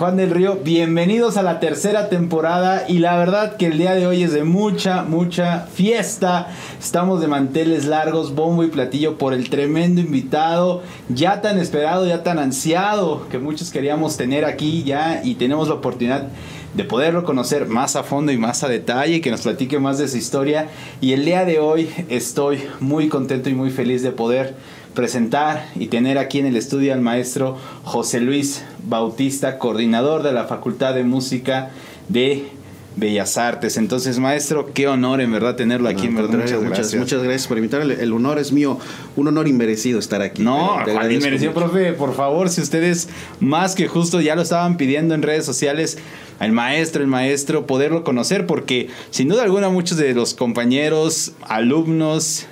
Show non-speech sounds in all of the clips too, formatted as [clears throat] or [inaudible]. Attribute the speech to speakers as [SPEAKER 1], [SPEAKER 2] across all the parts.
[SPEAKER 1] Juan del Río. Bienvenidos a la tercera temporada y la verdad que el día de hoy es de mucha, mucha fiesta. Estamos de manteles largos, bombo y platillo por el tremendo invitado, ya tan esperado, ya tan ansiado que muchos queríamos tener aquí ya y tenemos la oportunidad de poderlo conocer más a fondo y más a detalle, que nos platique más de su historia. Y el día de hoy estoy muy contento y muy feliz de poder presentar y tener aquí en el estudio al maestro José Luis Bautista, coordinador de la Facultad de Música de Bellas Artes. Entonces, maestro, qué honor en verdad tenerlo aquí. en verdad,
[SPEAKER 2] muchas, gracias. Muchas, gracias por invitarme. El honor es mío, un honor inmerecido estar aquí.
[SPEAKER 1] No, inmerecido, profe, por favor, si ustedes más que justo ya lo estaban pidiendo en redes sociales, al maestro, el maestro, poderlo conocer, porque sin duda alguna muchos de los compañeros, alumnos,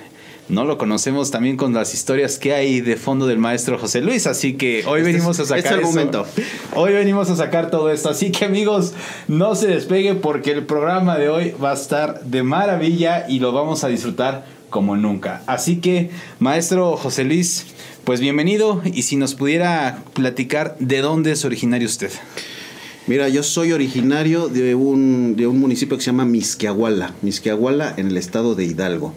[SPEAKER 1] no lo conocemos también con las historias que hay de fondo del maestro José Luis, así que hoy este venimos a sacar
[SPEAKER 2] este el momento.
[SPEAKER 1] Hoy venimos a sacar todo esto, así que amigos, no se despeguen porque el programa de hoy va a estar de maravilla y lo vamos a disfrutar como nunca. Así que, maestro José Luis, pues bienvenido y si nos pudiera platicar de dónde es originario usted.
[SPEAKER 2] Mira, yo soy originario de un, de un municipio que se llama Misquiahuala, Misquiahuala en el estado de Hidalgo.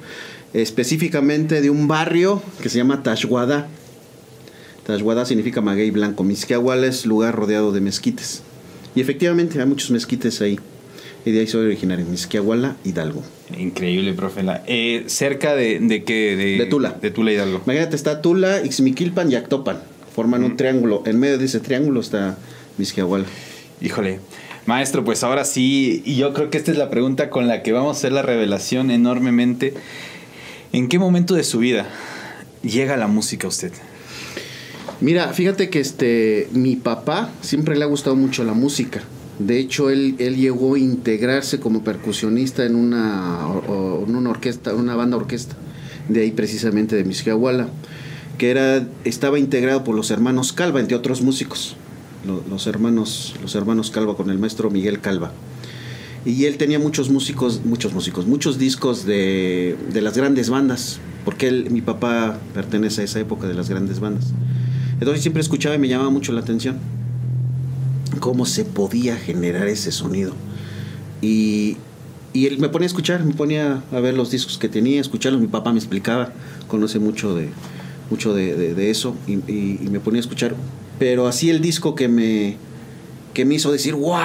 [SPEAKER 2] Específicamente de un barrio que se llama Tashwada. Tashwada significa maguey blanco. Misquiahuala es lugar rodeado de mezquites. Y efectivamente hay muchos mezquites ahí. Y de ahí soy originario, Misquiahuala, Hidalgo.
[SPEAKER 1] Increíble, profe. Eh, ¿Cerca de, de qué?
[SPEAKER 2] De, Tula.
[SPEAKER 1] De Tula, Hidalgo.
[SPEAKER 2] Imagínate, está Tula, Ixmiquilpan y Actopan. Forman un triángulo. En medio de ese triángulo está Misquiahuala.
[SPEAKER 1] Híjole. Maestro, pues ahora sí, y yo creo que esta es la pregunta con la que vamos a hacer la revelación enormemente. ¿En qué momento de su vida llega la música a usted?
[SPEAKER 2] Mira, fíjate que este mi papá siempre le ha gustado mucho la música. De hecho, él, él llegó a integrarse como percusionista en una, en una orquesta, una banda orquesta, de ahí precisamente de Misquiahuala, que era, estaba integrado por los hermanos Calva, entre otros músicos los, hermanos, los hermanos Calva con el maestro Miguel Calva. Y él tenía muchos músicos, muchos músicos, muchos discos de, de las grandes bandas, porque él, mi papá pertenece a esa época de las grandes bandas. Entonces siempre escuchaba y me llamaba mucho la atención cómo se podía generar ese sonido. Y, y él me ponía a escuchar, me ponía a ver los discos que tenía, escucharlos. Mi papá me explicaba, conoce mucho de, mucho de, de, eso, y, y, me ponía a escuchar pero así el disco que me, que me hizo decir, wow,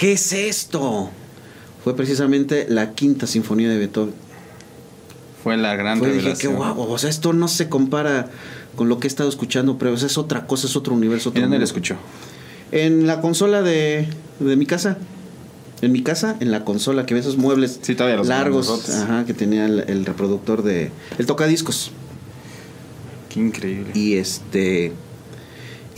[SPEAKER 2] ¿qué es esto? Fue precisamente la quinta sinfonía de Beethoven.
[SPEAKER 1] Fue la gran Fue, revelación. Dije,
[SPEAKER 2] qué guau, o sea, esto no se compara con lo que he estado escuchando, pero es otra cosa, es otro universo.
[SPEAKER 1] ¿En dónde lo escuchó?
[SPEAKER 2] En la consola de, de mi casa. En mi casa, en la consola, que ve esos muebles largos, ajá, que tenía el, el, reproductor de... El tocadiscos.
[SPEAKER 1] Qué increíble.
[SPEAKER 2] Y este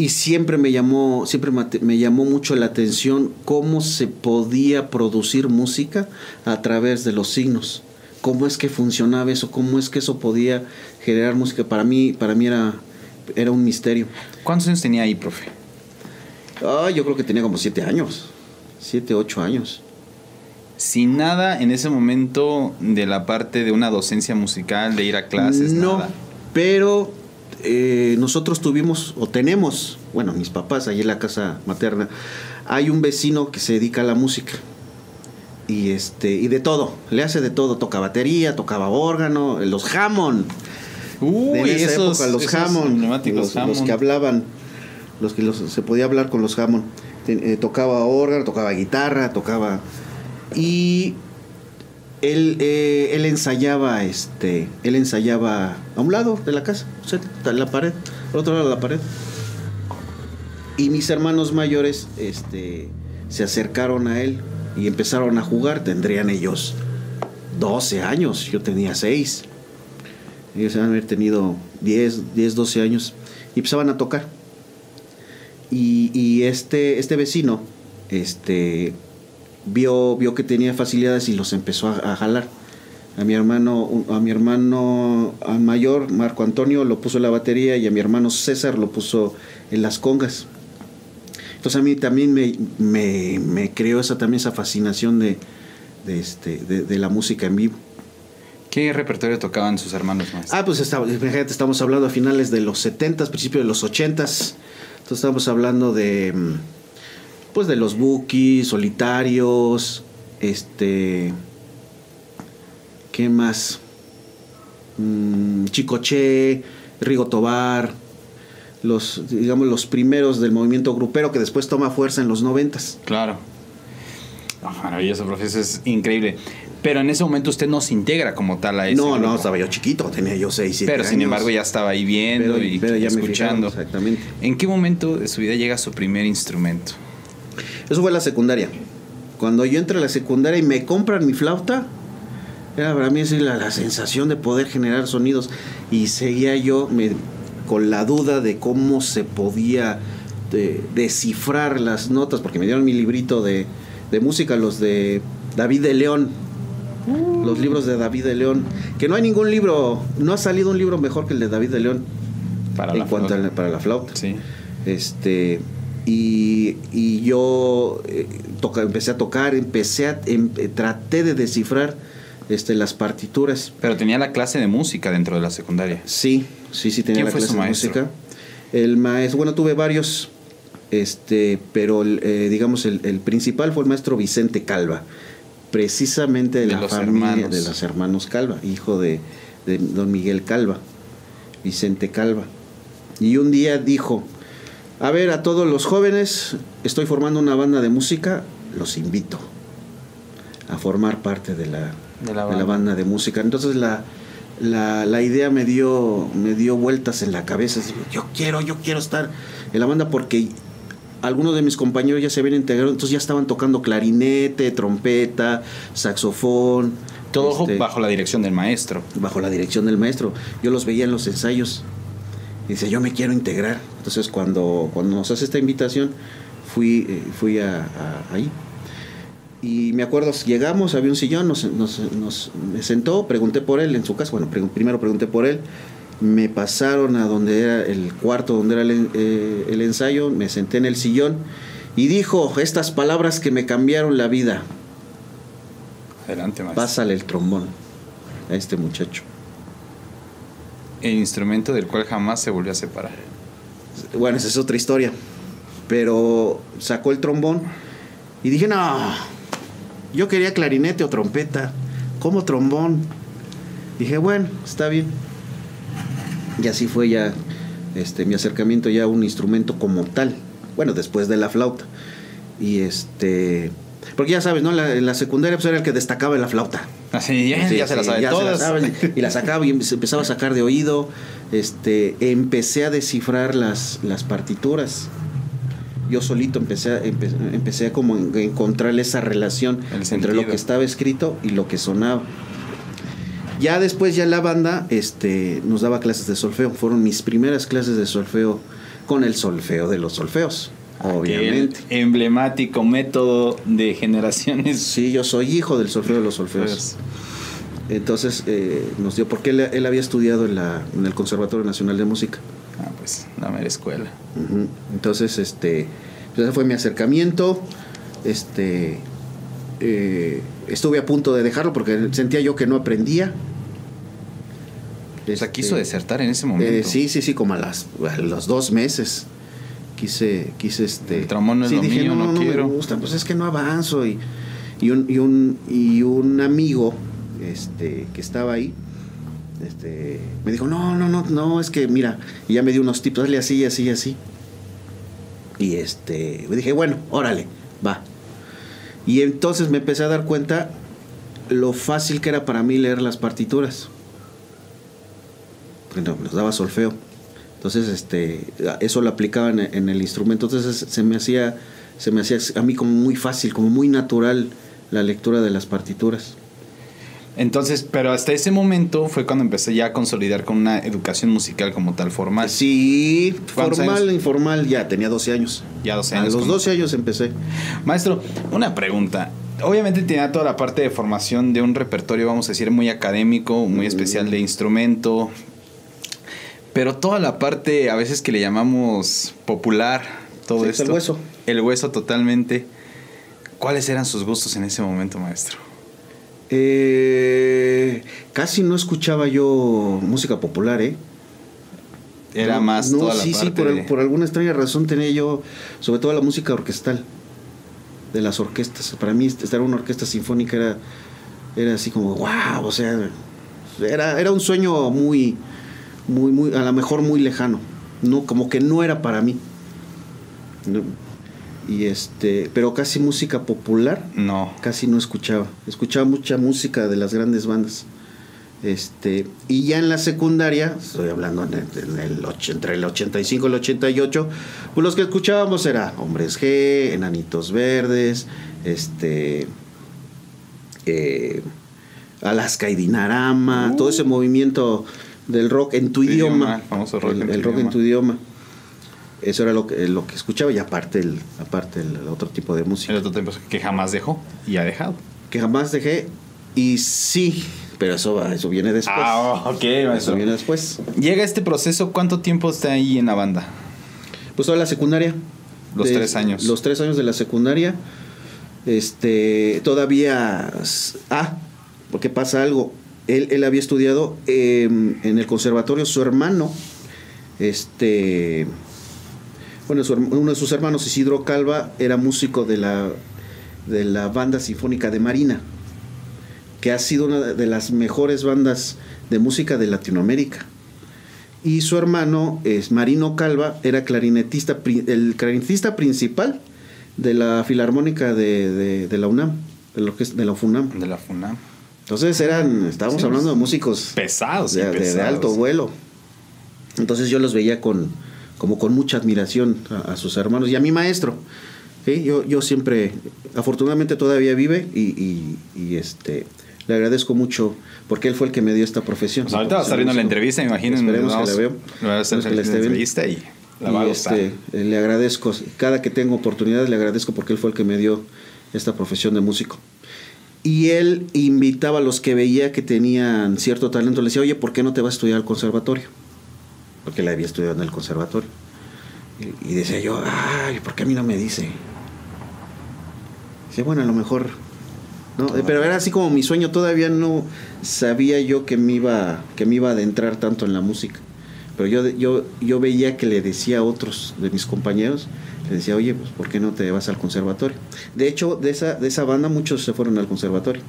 [SPEAKER 2] y siempre me llamó, siempre me llamó mucho la atención cómo se podía producir música a través de los signos. Cómo es que funcionaba eso, cómo es que eso podía generar música. Para mí, para mí era, era un misterio.
[SPEAKER 1] ¿Cuántos años tenía ahí, profe?
[SPEAKER 2] Ah, yo creo que tenía como siete años. Siete, ocho años.
[SPEAKER 1] Sin nada en ese momento de la parte de una docencia musical, de ir a clases.
[SPEAKER 2] No, pero eh, nosotros tuvimos o tenemos, bueno, mis papás, ahí en la casa materna, hay un vecino que se dedica a la música. Y este, y de todo, le hace de todo, toca batería, tocaba órgano, los Hammond.
[SPEAKER 1] Uy, en esa
[SPEAKER 2] esos, época, los Hammond, los, que hablaban, los que se podía hablar con los Hammond. Eh, tocaba órgano, tocaba guitarra, tocaba. Y él, eh, él ensayaba, este, él ensayaba a un lado de la casa, en la pared, al otro lado de la pared. Y mis hermanos mayores, este, se acercaron a él y empezaron a jugar. Tendrían ellos 12 años, yo tenía 6. Ellos deben haber tenido 10, 10, 12 años y empezaban a tocar. Y, y este, este vecino, este, vio, vio que tenía facilidades y los empezó a, jalar. A mi hermano, a mi hermano mayor, Marco Antonio, lo puso en la batería y a mi hermano César lo puso en las congas. Entonces a mí también me, me, creó esa, también esa fascinación de, de, este, de, la música en vivo.
[SPEAKER 1] ¿Qué repertorio tocaban sus hermanos más?
[SPEAKER 2] Ah, pues estamos hablando a finales de los 70, principios de los 80. Entonces estamos hablando de mm, pues de los bookies, solitarios, este ¿qué más? Mm, Chicoche, Rigo Tobar, los digamos los primeros del movimiento grupero que después toma fuerza en los noventas.
[SPEAKER 1] Claro. Oh, maravilloso, profesor, es increíble. Pero en ese momento usted no se integra como tal a ese
[SPEAKER 2] No,
[SPEAKER 1] grupo.
[SPEAKER 2] no, estaba yo chiquito, tenía yo 6, 7
[SPEAKER 1] Pero
[SPEAKER 2] años.
[SPEAKER 1] sin embargo ya estaba ahí viendo
[SPEAKER 2] Pero-
[SPEAKER 1] y
[SPEAKER 2] pero ya me
[SPEAKER 1] escuchando.
[SPEAKER 2] fijaron, exactamente.
[SPEAKER 1] ¿En qué momento de su vida llega su primer instrumento?
[SPEAKER 2] Eso fue la secundaria. Cuando yo entré a la secundaria y me compran mi flauta, era para mí así la, la sensación de poder generar sonidos. Y seguía yo me- con la duda de cómo se podía de- descifrar las notas, porque me dieron mi librito de, de música, los de David de León. Los libros de David de León. Que no hay ningún libro, no ha salido un libro mejor que el de David de León
[SPEAKER 1] Para
[SPEAKER 2] en
[SPEAKER 1] la
[SPEAKER 2] cuanto
[SPEAKER 1] flauta.
[SPEAKER 2] a la- para la flauta.
[SPEAKER 1] Sí.
[SPEAKER 2] Este, y, y yo eh, toca- empecé a tocar, empecé a, em- eh, traté de descifrar este, las partituras.
[SPEAKER 1] Pero tenía la clase de música dentro de la secundaria.
[SPEAKER 2] Sí, sí, sí tenía
[SPEAKER 1] ¿Quién
[SPEAKER 2] la
[SPEAKER 1] fue
[SPEAKER 2] clase
[SPEAKER 1] su
[SPEAKER 2] de música. El maestro, bueno, tuve varios, este, pero el, eh, digamos el, el principal fue el maestro Vicente Calva, precisamente de,
[SPEAKER 1] De
[SPEAKER 2] la familia
[SPEAKER 1] hermanos.
[SPEAKER 2] de los hermanos Calva, hijo de, de don Miguel Calva, Vicente Calva. Y un día dijo, a ver, a todos los jóvenes, estoy formando una banda de música, los invito a formar parte de la,
[SPEAKER 1] De la
[SPEAKER 2] de la
[SPEAKER 1] banda.
[SPEAKER 2] de música. Entonces la, la, la idea me dio, me dio vueltas en la cabeza. Yo quiero, yo quiero estar en la banda porque algunos de mis compañeros ya se habían integrado, entonces ya estaban tocando clarinete, trompeta, saxofón.
[SPEAKER 1] Todo
[SPEAKER 2] este,
[SPEAKER 1] bajo la dirección del maestro.
[SPEAKER 2] bajo la dirección del maestro. Yo los veía en los ensayos. Dice, yo me quiero integrar. Entonces cuando, cuando nos hace esta invitación, fui, eh, fui a, a- ahí. Y me acuerdo, llegamos, había un sillón, nos, nos- nos- me sentó, pregunté por él en su casa. Bueno, primero pregunté por él. Me pasaron a donde era el cuarto, donde era el, eh, el ensayo. Me senté en el sillón y dijo estas palabras que me cambiaron la vida.
[SPEAKER 1] Adelante, maestro.
[SPEAKER 2] Pásale el trombón a este muchacho.
[SPEAKER 1] El instrumento del cual jamás se volvió a separar.
[SPEAKER 2] Bueno, esa es otra historia. Pero sacó el trombón y dije, no, yo quería clarinete o trompeta. ¿Cómo trombón? Dije, bueno, está bien. Y así fue ya este, mi acercamiento ya a un instrumento como tal. Bueno, después de la flauta. Y este... Porque ya sabes, ¿no? La- la secundaria pues, era el que destacaba en la flauta. [laughs]
[SPEAKER 1] Así, ya,
[SPEAKER 2] Sí,
[SPEAKER 1] ya se la
[SPEAKER 2] sí,
[SPEAKER 1] sabe
[SPEAKER 2] ya se
[SPEAKER 1] todas.
[SPEAKER 2] sabe, y la sacaba y em- se empezaba a sacar de oído. Este, empecé a descifrar las, las partituras. Yo solito empecé a, empe- empecé a como en- encontrar esa relación
[SPEAKER 1] El
[SPEAKER 2] entre lo que estaba escrito y lo que sonaba. Ya después, ya la banda este, nos daba clases de solfeo. Fueron mis primeras clases de solfeo con el solfeo de los solfeos, obviamente.
[SPEAKER 1] Aquel emblemático método de generaciones.
[SPEAKER 2] Sí, yo soy hijo del solfeo de los solfeos.
[SPEAKER 1] Pues,
[SPEAKER 2] Entonces eh, nos dio, porque él, él había estudiado en, la, en el Conservatorio Nacional de Música.
[SPEAKER 1] ah, pues, la mera escuela.
[SPEAKER 2] Entonces, este, pues ese fue mi acercamiento. Este, eh, estuve a punto de dejarlo porque sentía yo que no aprendía.
[SPEAKER 1] O sea,
[SPEAKER 2] Este,
[SPEAKER 1] quiso desertar en ese momento.
[SPEAKER 2] eh, sí, sí, sí, como a, las, a los dos meses. Quise, quise este.
[SPEAKER 1] El trombón no es
[SPEAKER 2] sí,
[SPEAKER 1] lo
[SPEAKER 2] dije,
[SPEAKER 1] mío, no quiero".
[SPEAKER 2] me gusta, pues es que no avanzo. Y, y, un, y, un, y un amigo este, que estaba ahí este, me dijo: No, no, no, no, es que mira. Y ya me dio unos tips, hazle así, así, así. Y este, me dije: Bueno, órale, va. Y entonces me empecé a dar cuenta lo fácil que era para mí leer las partituras. Bueno, nos daba solfeo. Entonces, este, eso lo aplicaban en, en el instrumento. Entonces se me hacía, se me hacía a mí como muy fácil, como muy natural la lectura de las partituras.
[SPEAKER 1] Entonces, pero hasta ese momento fue cuando empecé ya a consolidar con una educación musical como tal formal.
[SPEAKER 2] Sí,
[SPEAKER 1] ¿Cuántos
[SPEAKER 2] formal,
[SPEAKER 1] años?
[SPEAKER 2] informal, ya tenía 12 años.
[SPEAKER 1] Ya 12
[SPEAKER 2] A
[SPEAKER 1] años.
[SPEAKER 2] los
[SPEAKER 1] como-
[SPEAKER 2] 12 años empecé.
[SPEAKER 1] Maestro, una pregunta. Obviamente tenía toda la parte de formación de un repertorio, vamos a decir, muy académico, muy especial de instrumento, pero toda la parte a veces que le llamamos popular, todo
[SPEAKER 2] Sí,
[SPEAKER 1] esto.
[SPEAKER 2] el hueso.
[SPEAKER 1] El hueso totalmente. ¿Cuáles eran sus gustos en ese momento, maestro?
[SPEAKER 2] Eh, casi no escuchaba yo música popular, ¿eh?
[SPEAKER 1] Era
[SPEAKER 2] No,
[SPEAKER 1] más
[SPEAKER 2] no,
[SPEAKER 1] toda la
[SPEAKER 2] sí, sí,
[SPEAKER 1] parte
[SPEAKER 2] por,
[SPEAKER 1] de-
[SPEAKER 2] por alguna extraña razón tenía yo, sobre todo la música orquestal, de las orquestas. Para mí estar en una orquesta sinfónica era, era así como, wow, o sea, era, era un sueño muy, muy, muy, a lo mejor muy lejano. No, como que no era para mí. No. Y este, pero casi música popular,
[SPEAKER 1] No.
[SPEAKER 2] casi no escuchaba. Escuchaba mucha música de las grandes bandas. Este, y ya en la secundaria, estoy hablando en el, en el entre el 85 y el 88, pues los que escuchábamos era Hombres G, Enanitos Verdes, este, eh, Alaska y Dinarama,
[SPEAKER 1] Uh.
[SPEAKER 2] todo ese movimiento del rock en tu
[SPEAKER 1] Tu idioma, el famoso rock
[SPEAKER 2] el,
[SPEAKER 1] en tu
[SPEAKER 2] el rock en
[SPEAKER 1] idioma.
[SPEAKER 2] tu idioma. Eso era lo que, lo que escuchaba y aparte el, aparte el, el otro tipo de música
[SPEAKER 1] El otro tiempo que jamás dejó y ha dejado.
[SPEAKER 2] que jamás dejé y sí, pero eso va, eso viene después.
[SPEAKER 1] Ah, ok,
[SPEAKER 2] eso
[SPEAKER 1] maestro.
[SPEAKER 2] viene después.
[SPEAKER 1] Llega este proceso, ¿cuánto tiempo está ahí en la banda?
[SPEAKER 2] Pues toda la secundaria.
[SPEAKER 1] Los
[SPEAKER 2] De-
[SPEAKER 1] tres años.
[SPEAKER 2] Los tres años de la secundaria. Este, todavía. Ah, porque pasa algo. Él, él había estudiado eh, en el conservatorio. Su hermano, este. Bueno, uno de sus hermanos, Isidro Calva, era músico de la, de la banda sinfónica de Marina, que ha sido una de las mejores bandas de música de Latinoamérica. Y su hermano, es Marino Calva, era clarinetista, el clarinetista principal de la Filarmónica de, la UNAM, de, la orquesta- de la.
[SPEAKER 1] De la FUNAM.
[SPEAKER 2] Entonces eran, estábamos
[SPEAKER 1] Sí,
[SPEAKER 2] hablando de músicos
[SPEAKER 1] Pesados,
[SPEAKER 2] de, alto vuelo. Entonces yo los veía con, como con mucha admiración a, a sus hermanos y a mi maestro. ¿sí? Yo, yo siempre, afortunadamente todavía vive y, y- y, este, le agradezco mucho porque él fue el que me dio esta profesión.
[SPEAKER 1] Pues ahorita va a estar viendo la entrevista, me imagino.
[SPEAKER 2] Esperemos
[SPEAKER 1] Vamos-
[SPEAKER 2] que la
[SPEAKER 1] le Va a estar
[SPEAKER 2] que la viendo.
[SPEAKER 1] entrevista y la va a gustar.
[SPEAKER 2] este, eh, le agradezco, cada que tengo oportunidades le agradezco porque él fue el que me dio esta profesión de músico. Y él invitaba a los que veía que tenían cierto talento, le decía, oye, ¿por qué no te vas a estudiar al conservatorio? Porque él había estudiado en el conservatorio. Y, y decía yo, ay, ¿por qué a mí no me dice? Dice, bueno, a lo mejor... No, pero era así como mi sueño, todavía no sabía yo que me iba, que me iba a adentrar tanto en la música. Pero yo, yo, yo veía que le decía a otros de mis compañeros, le decía, oye, pues ¿por qué no te vas al conservatorio? De hecho, de esa, de esa banda muchos se fueron al conservatorio.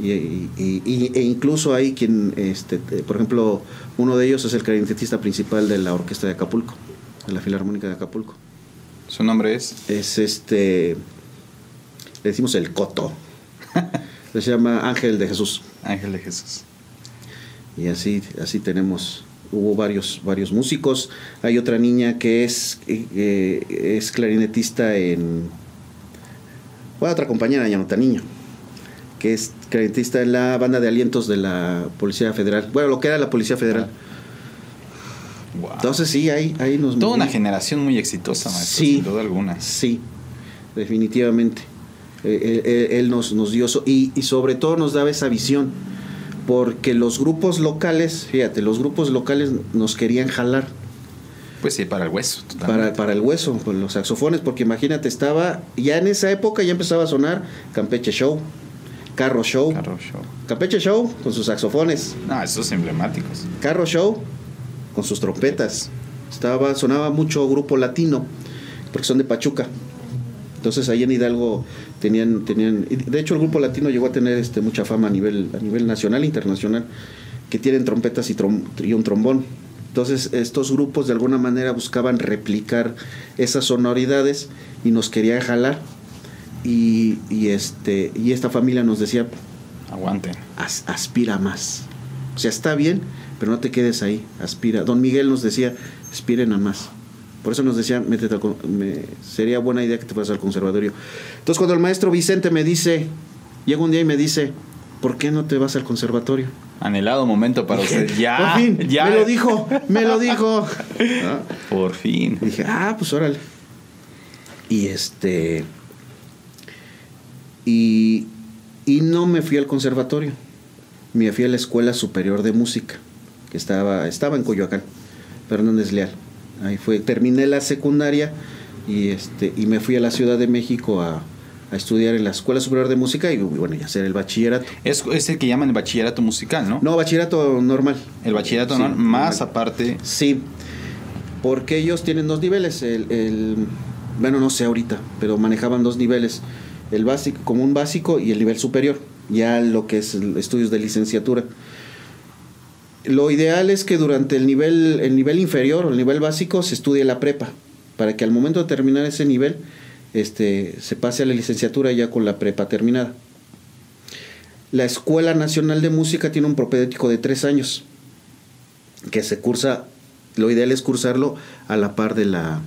[SPEAKER 2] Y, y- y- e incluso hay quien, este, por ejemplo, uno de ellos es el clarinetista principal de la orquesta de Acapulco, de la Filarmónica de Acapulco.
[SPEAKER 1] Su nombre es.
[SPEAKER 2] Es este, le decimos el Coto. [laughs] Se llama Ángel de Jesús.
[SPEAKER 1] Ángel de Jesús.
[SPEAKER 2] Y así, así tenemos, hubo varios, varios músicos. Hay otra niña que es, eh, eh, es clarinetista en... Bueno, otra compañera, ya no tan niña, que es clarinetista en la banda de alientos de la Policía Federal. Bueno, lo que era la Policía Federal.
[SPEAKER 1] Wow.
[SPEAKER 2] Entonces sí, ahí, ahí nos...
[SPEAKER 1] Toda una generación muy exitosa, maestro,
[SPEAKER 2] Sí.
[SPEAKER 1] sin duda alguna.
[SPEAKER 2] Sí, definitivamente. Eh, él, él- él nos, nos dio eso y, y sobre todo nos daba esa visión, porque los grupos locales, fíjate, los grupos locales nos querían jalar
[SPEAKER 1] Pues sí, para el hueso.
[SPEAKER 2] para, para el hueso, con los saxofones, porque imagínate, estaba, ya en esa época ya empezaba a sonar Campeche Show, Carro Show,
[SPEAKER 1] Carro Show.
[SPEAKER 2] Campeche Show con sus saxofones,
[SPEAKER 1] No, esos emblemáticos.
[SPEAKER 2] Carro Show con sus trompetas. Estaba, sonaba mucho grupo latino, porque son de Pachuca. Entonces ahí en Hidalgo tenían, tenían, de hecho el grupo latino llegó a tener este, mucha fama a nivel, a nivel nacional e internacional, que tienen trompetas y, trom- y un trombón. Entonces estos grupos de alguna manera buscaban replicar esas sonoridades y nos querían jalar. Y, y este, y esta familia nos decía,
[SPEAKER 1] Aguanten.
[SPEAKER 2] as- aspira más. O sea, está bien, pero no te quedes ahí, aspira. Don Miguel nos decía, aspiren a más. Por eso nos decía, métete al con- me- sería buena idea que te fueras al conservatorio. Entonces cuando el maestro Vicente me dice, llega un día y me dice, ¿por qué no te vas al conservatorio?
[SPEAKER 1] Anhelado momento para usted. Ya.
[SPEAKER 2] Por fin,
[SPEAKER 1] ya.
[SPEAKER 2] me lo dijo, me lo dijo. [laughs] Ah,
[SPEAKER 1] Por fin.
[SPEAKER 2] y dije, ah, pues órale. Y este. Y, y no me fui al conservatorio. Me fui a la Escuela Superior de Música, que estaba, estaba en Coyoacán, Fernández Leal. Ahí fue, terminé la secundaria y este, y me fui a la Ciudad de México a, a estudiar en la Escuela Superior de Música y bueno, y hacer el bachillerato.
[SPEAKER 1] Es, es el que llaman el bachillerato musical, ¿no?
[SPEAKER 2] No, bachillerato normal.
[SPEAKER 1] El bachillerato
[SPEAKER 2] Sí,
[SPEAKER 1] normal, más
[SPEAKER 2] normal.
[SPEAKER 1] aparte.
[SPEAKER 2] Sí, porque ellos tienen dos niveles. El, el- bueno, no sé ahorita, pero manejaban dos niveles. El básico, como un básico y el nivel superior. Ya lo que es el- estudios de licenciatura. Lo ideal es que durante el nivel, el nivel inferior o el nivel básico se estudie la prepa. Para que al momento de terminar ese nivel, este, se pase a la licenciatura ya con la prepa terminada. La Escuela Nacional de Música tiene un propedéutico de tres años que se cursa, lo ideal es cursarlo a la par de la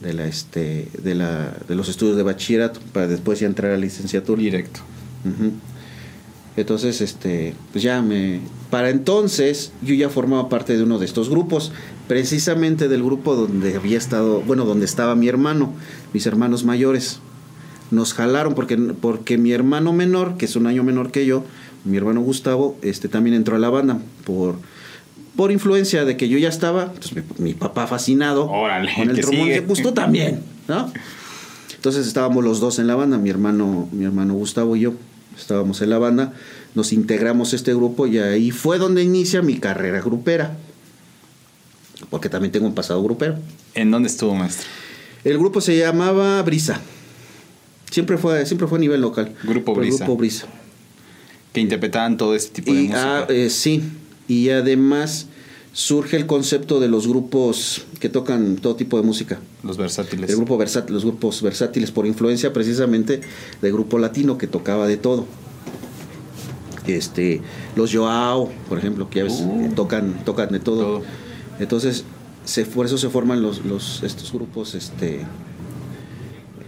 [SPEAKER 2] de la este de la de los estudios de bachillerato para después ya entrar a la licenciatura.
[SPEAKER 1] Directo.
[SPEAKER 2] Entonces, este, pues ya me para entonces yo ya formaba parte de uno de estos grupos, precisamente del grupo donde había estado, bueno, donde estaba mi hermano, mis hermanos mayores. Nos jalaron porque porque mi hermano menor, que es un año menor que yo, mi hermano Gustavo, este también entró a la banda por por influencia de que yo ya estaba, entonces mi, mi papá fascinado
[SPEAKER 1] Órale,
[SPEAKER 2] con el
[SPEAKER 1] que
[SPEAKER 2] trombón, dice, pues tú también, ¿no? [laughs] Entonces estábamos los dos en la banda, mi hermano, mi hermano Gustavo y yo estábamos en la banda, nos integramos a este grupo y ahí fue donde inicia mi carrera grupera. Porque también tengo un pasado grupero.
[SPEAKER 1] ¿En dónde estuvo, maestro?
[SPEAKER 2] El grupo se llamaba Brisa. Siempre fue, siempre fue a nivel local.
[SPEAKER 1] Grupo Brisa.
[SPEAKER 2] Grupo Brisa.
[SPEAKER 1] Que interpretaban todo este tipo de
[SPEAKER 2] Y,
[SPEAKER 1] música.
[SPEAKER 2] ah, eh, sí, y además surge el concepto de los grupos que tocan todo tipo de música.
[SPEAKER 1] los versátiles.
[SPEAKER 2] El grupo versátil, los grupos versátiles por influencia precisamente del grupo latino que tocaba de todo. Este, los Joao, por ejemplo, que ya ves,
[SPEAKER 1] Uh.
[SPEAKER 2] eh, tocan, tocan de todo.
[SPEAKER 1] Todo.
[SPEAKER 2] Entonces, se, por eso se forman los, los, estos grupos este,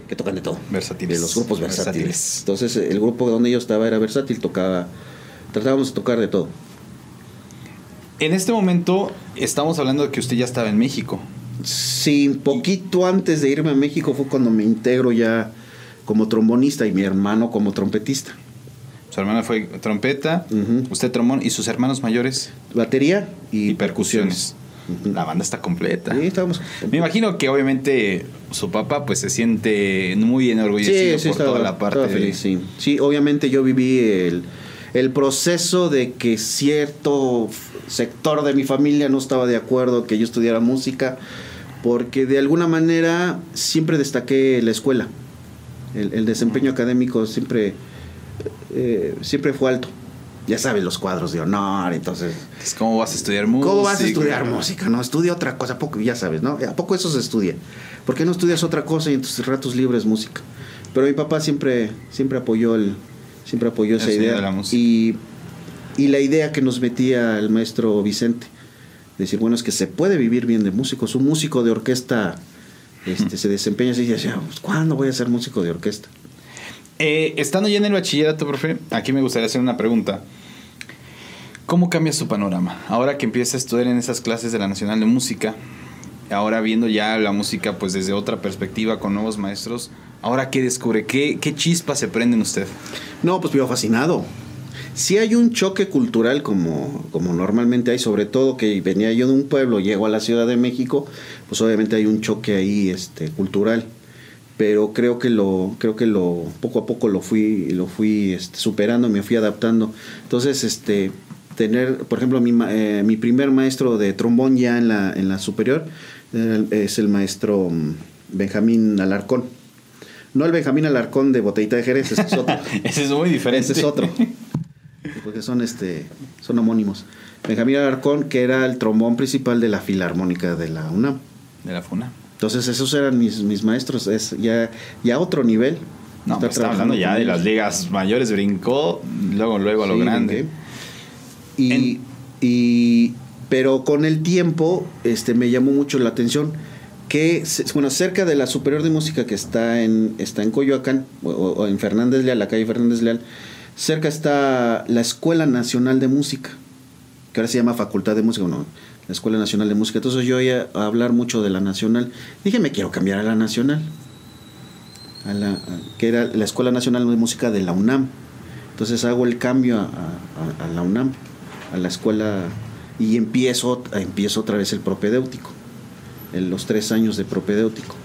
[SPEAKER 2] que tocan de todo.
[SPEAKER 1] Versátiles.
[SPEAKER 2] De los grupos versátiles.
[SPEAKER 1] Versátiles.
[SPEAKER 2] Entonces, el grupo donde yo estaba era versátil, tocaba, tratábamos de tocar de todo.
[SPEAKER 1] En este momento estamos hablando de que usted ya estaba en México.
[SPEAKER 2] Sí, poquito antes de irme a México fue cuando me integro ya como trombonista y mi hermano como trompetista.
[SPEAKER 1] Su hermana fue trompeta, usted trombón y sus hermanos mayores
[SPEAKER 2] Batería y,
[SPEAKER 1] y, percusiones. La banda está completa.
[SPEAKER 2] Sí, estábamos.
[SPEAKER 1] Me imagino que obviamente su papá pues se siente muy enorgullecido por
[SPEAKER 2] estaba-
[SPEAKER 1] toda la parte de-
[SPEAKER 2] feliz, sí. Sí, obviamente yo viví el, el proceso de que cierto sector de mi familia no estaba de acuerdo que yo estudiara música, porque de alguna manera siempre destaqué la escuela. El, el desempeño académico siempre, eh, siempre fue alto. Ya sabes, los cuadros de honor, entonces...
[SPEAKER 1] Entonces, ¿Cómo vas a estudiar música?
[SPEAKER 2] ¿Cómo vas a estudiar música? No, estudia otra cosa, ¿a poco, ya sabes, ¿no? ¿A poco eso se estudia? ¿Por qué no estudias otra cosa y en tus ratos libres música? Pero mi papá siempre, siempre apoyó el, siempre apoyó esa idea.
[SPEAKER 1] de la música.
[SPEAKER 2] Y, y la idea que nos metía el maestro Vicente, decir, bueno, es que se puede vivir bien de músicos. Un músico de orquesta este, se desempeña así y decía, pues, ¿cuándo voy a ser músico de orquesta?
[SPEAKER 1] Eh, estando ya en el bachillerato, profe, aquí me gustaría hacer una pregunta. ¿Cómo cambia su panorama? Ahora que empieza a estudiar en esas clases de la Nacional de Música, ahora viendo ya la música pues desde otra perspectiva con nuevos maestros, ¿ahora qué descubre? ¿Qué, qué chispa se prende en usted?
[SPEAKER 2] No, pues vivo fascinado. Si hay un choque cultural como, como normalmente hay, sobre todo que venía yo de un pueblo, llego a la Ciudad de México, pues obviamente hay un choque ahí este, cultural. Pero creo que lo, creo que lo, poco a poco lo fui, lo fui este, superando, me fui adaptando. Entonces, este, tener, por ejemplo, mi, eh, mi primer maestro de trombón ya en la, en la superior es el maestro mm, Benjamín Alarcón. No el Benjamín Alarcón de Botellita de Jerez, ese es otro. [laughs]
[SPEAKER 1] Ese es muy diferente.
[SPEAKER 2] Ese es otro. Porque son este son homónimos. Benjamín Alarcón, que era el trombón principal de la Filarmónica de la UNAM.
[SPEAKER 1] De la FUNA.
[SPEAKER 2] Entonces esos eran mis, mis maestros, es ya, ya otro nivel.
[SPEAKER 1] No,
[SPEAKER 2] Estar
[SPEAKER 1] pues está hablando ya de las ligas mayores, brincó, luego, luego a lo
[SPEAKER 2] Sí,
[SPEAKER 1] grande.
[SPEAKER 2] y- pero con el tiempo este, me llamó mucho la atención que, bueno, cerca de la Superior de Música que está en, está en Coyoacán, o, en Fernández Leal, la calle Fernández Leal, cerca está la Escuela Nacional de Música, que ahora se llama Facultad de Música, no, la Escuela Nacional de Música. Entonces yo oía hablar mucho de la Nacional. Dije, me quiero cambiar a la Nacional, a la, a- que era la Escuela Nacional de Música de la UNAM. Entonces hago el cambio a, a- a la UNAM, a la escuela, y empiezo, empiezo otra vez el propedéutico, en los tres años de propedéutico.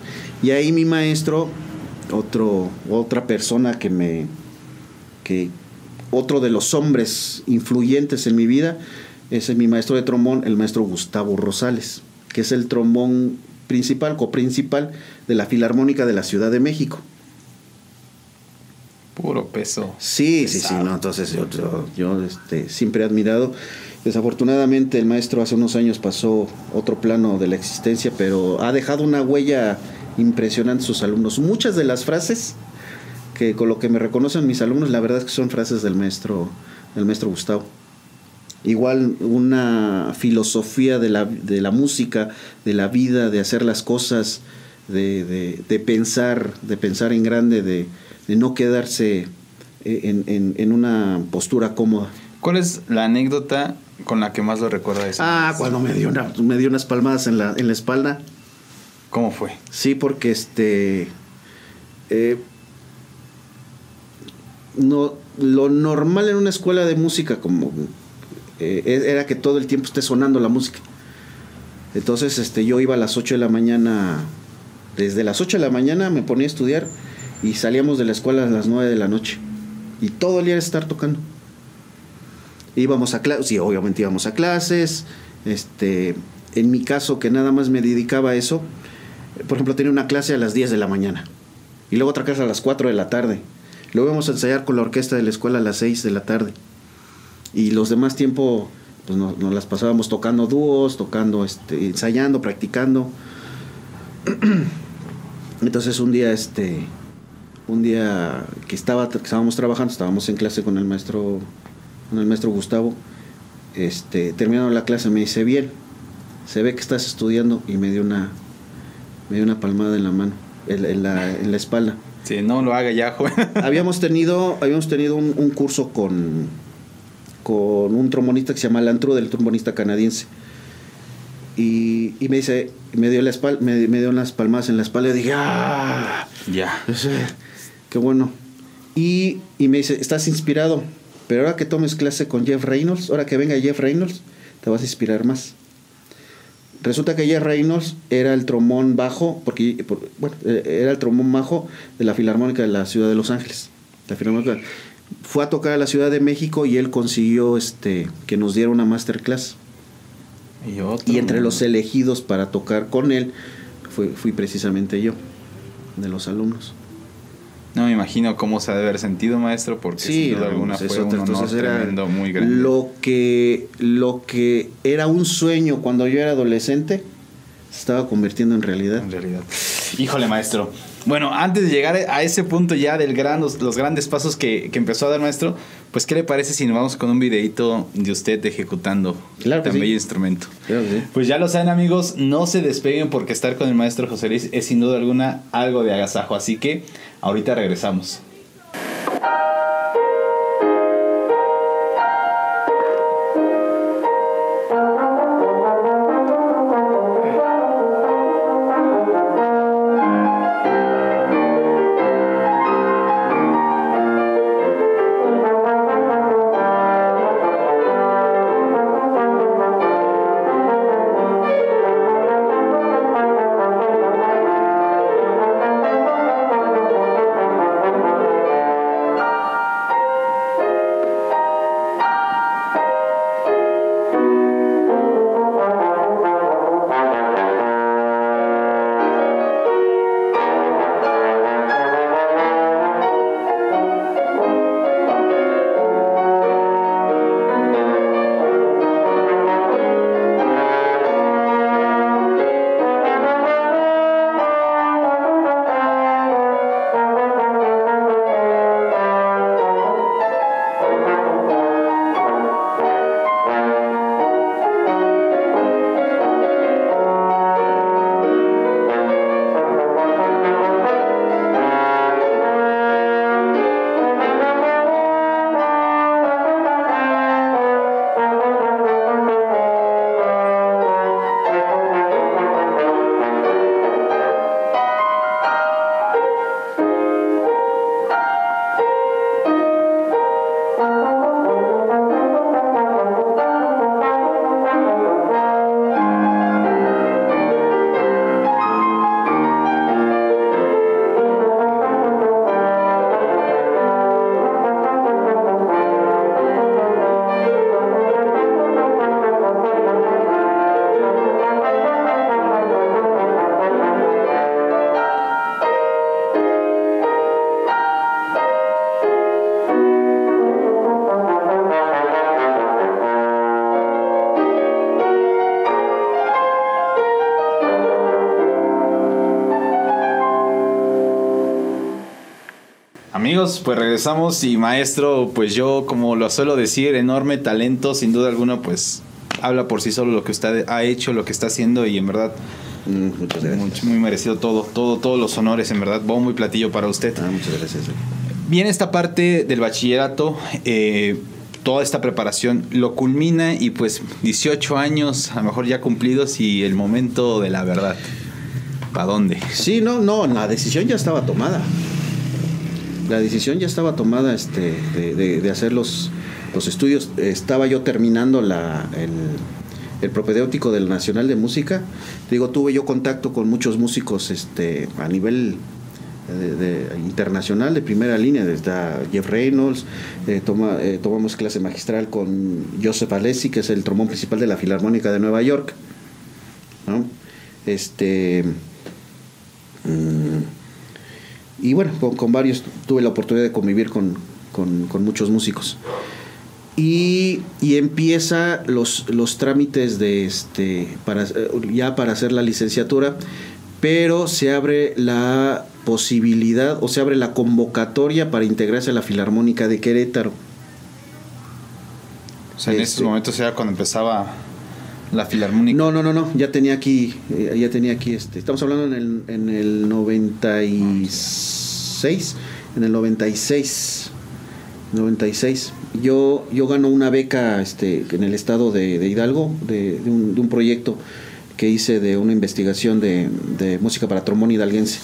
[SPEAKER 2] Y ahí mi maestro otro, otra persona que me, que otro de los hombres influyentes en mi vida es mi maestro de trombón, el maestro Gustavo Rosales, que es el trombón principal, coprincipal de la Filarmónica de la Ciudad de México.
[SPEAKER 1] Puro peso.
[SPEAKER 2] Sí, sí, sí, no, entonces yo, yo, este, siempre he admirado. Desafortunadamente el maestro hace unos años pasó otro plano de la existencia, pero ha dejado una huella impresionante sus alumnos. Muchas de las frases que con lo que me reconocen mis alumnos, la verdad es que son frases del maestro, del maestro Gustavo. Igual una filosofía de la, de la música, de la vida, de hacer las cosas, de, de, pensar, de pensar en grande, de, de no quedarse eh, en, en, en, una postura cómoda.
[SPEAKER 1] ¿Cuál es la anécdota con la que más lo recuerdas?
[SPEAKER 2] Ah, cuando me dio, una, me dio unas palmadas en la, en la espalda.
[SPEAKER 1] ¿Cómo fue?
[SPEAKER 2] Sí, porque este... Eh, no, lo normal en una escuela de música como eh, era que todo el tiempo esté sonando la música. Entonces este, yo iba a las 8 de la mañana, desde las 8 de la mañana me ponía a estudiar y salíamos de la escuela a las 9 de la noche. Y todo el día era estar tocando. Íbamos a clases, sí, obviamente íbamos a clases. Este, en mi caso, que nada más me dedicaba a eso, por ejemplo, tenía una clase a las 10 de la mañana y luego otra clase a las 4 de la tarde. Luego íbamos a ensayar con la orquesta de la escuela a las 6 de la tarde. Y los demás tiempo pues nos, nos las pasábamos tocando dúos, tocando, este, ensayando, practicando. [clears throat] Entonces un día, este, un día que estaba, que estábamos trabajando, estábamos en clase con el maestro, con el maestro Gustavo, este, terminando la clase me dice, bien, se ve que estás estudiando y me dio una, me dio una palmada en la mano, en, en la, en la espalda.
[SPEAKER 1] Sí, no lo haga ya, joven. [laughs]
[SPEAKER 2] habíamos tenido, habíamos tenido un, un, curso con, con un trombonista que se llama Lantru, del trombonista canadiense. Y, y, me dice, me dio la espalda, me, me, dio unas palmadas en la espalda y dije, ¡ah!
[SPEAKER 1] Ya.
[SPEAKER 2] Qué bueno. Y, y me dice, ¿estás inspirado? Pero ahora que tomes clase con Jeff Reynolds, ahora que venga Jeff Reynolds, te vas a inspirar más. Resulta que Jeff Reynolds era el trombón bajo, porque por, bueno, era el trombón bajo de la Filarmónica de la Ciudad de Los Ángeles. La Filarmónica fue a tocar a la Ciudad de México y él consiguió este que nos diera una masterclass.
[SPEAKER 1] Y, otro,
[SPEAKER 2] y entre los elegidos para tocar con él fui, fui precisamente yo, de los alumnos.
[SPEAKER 1] No me imagino cómo se ha de haber sentido, maestro, porque
[SPEAKER 2] sí,
[SPEAKER 1] sin duda
[SPEAKER 2] no,
[SPEAKER 1] alguna
[SPEAKER 2] pues
[SPEAKER 1] fue
[SPEAKER 2] eso,
[SPEAKER 1] un honor tremendo, muy grande.
[SPEAKER 2] Lo que, lo que era un sueño cuando yo era adolescente se estaba convirtiendo en realidad.
[SPEAKER 1] En realidad. Híjole, maestro. Bueno, antes de llegar a ese punto ya del gran, los, los grandes pasos que, que, empezó a dar maestro, pues ¿qué le parece si nos vamos con un videito de usted ejecutando
[SPEAKER 2] claro
[SPEAKER 1] tan
[SPEAKER 2] sí.
[SPEAKER 1] bello instrumento?
[SPEAKER 2] Claro sí.
[SPEAKER 1] Pues ya lo saben amigos, no se despeguen porque estar con el maestro José Luis es sin duda alguna algo de agasajo, así que ahorita regresamos. Amigos, pues regresamos y maestro, pues yo como lo suelo decir, enorme talento, sin duda alguna, pues habla por sí solo lo que usted ha hecho, lo que está haciendo y en verdad
[SPEAKER 2] Mm, muchas gracias.
[SPEAKER 1] muy, muy merecido todo, todo, todos los honores, en verdad, bombo y platillo para usted.
[SPEAKER 2] Ah, muchas gracias.
[SPEAKER 1] Viene esta parte del bachillerato, eh, toda esta preparación lo culmina y pues 18 años, a lo mejor ya cumplidos y el momento de la verdad. ¿Para dónde?
[SPEAKER 2] Sí, no, no, la decisión ya estaba tomada. La decisión ya estaba tomada este, de, hacer los, los estudios. Estaba yo terminando la, el, el propedéutico del Nacional de Música. Digo, tuve yo contacto con muchos músicos este, a nivel de- internacional de primera línea, desde Jeff Reynolds, eh, toma- eh, tomamos clase magistral con Joseph Alessi, que es el trombón principal de la Filarmónica de Nueva York. ¿no? Este, mm, y bueno, con, con varios tuve la oportunidad de convivir con, con- con muchos músicos. Y, y empieza los, los trámites de este para eh, ya para hacer la licenciatura, pero se abre la posibilidad o se abre la convocatoria para integrarse a la Filarmónica de Querétaro.
[SPEAKER 1] O sea, en
[SPEAKER 2] Este-
[SPEAKER 1] esos momentos era cuando empezaba la filarmónica.
[SPEAKER 2] No, no, no, no, ya tenía aquí, eh, ya tenía aquí, este, estamos hablando en el, en el 96, en el 96, 96. Yo, yo gano una beca este, en el estado de, de Hidalgo, de, un, de un proyecto que hice de una investigación de, de música para trombón hidalguense.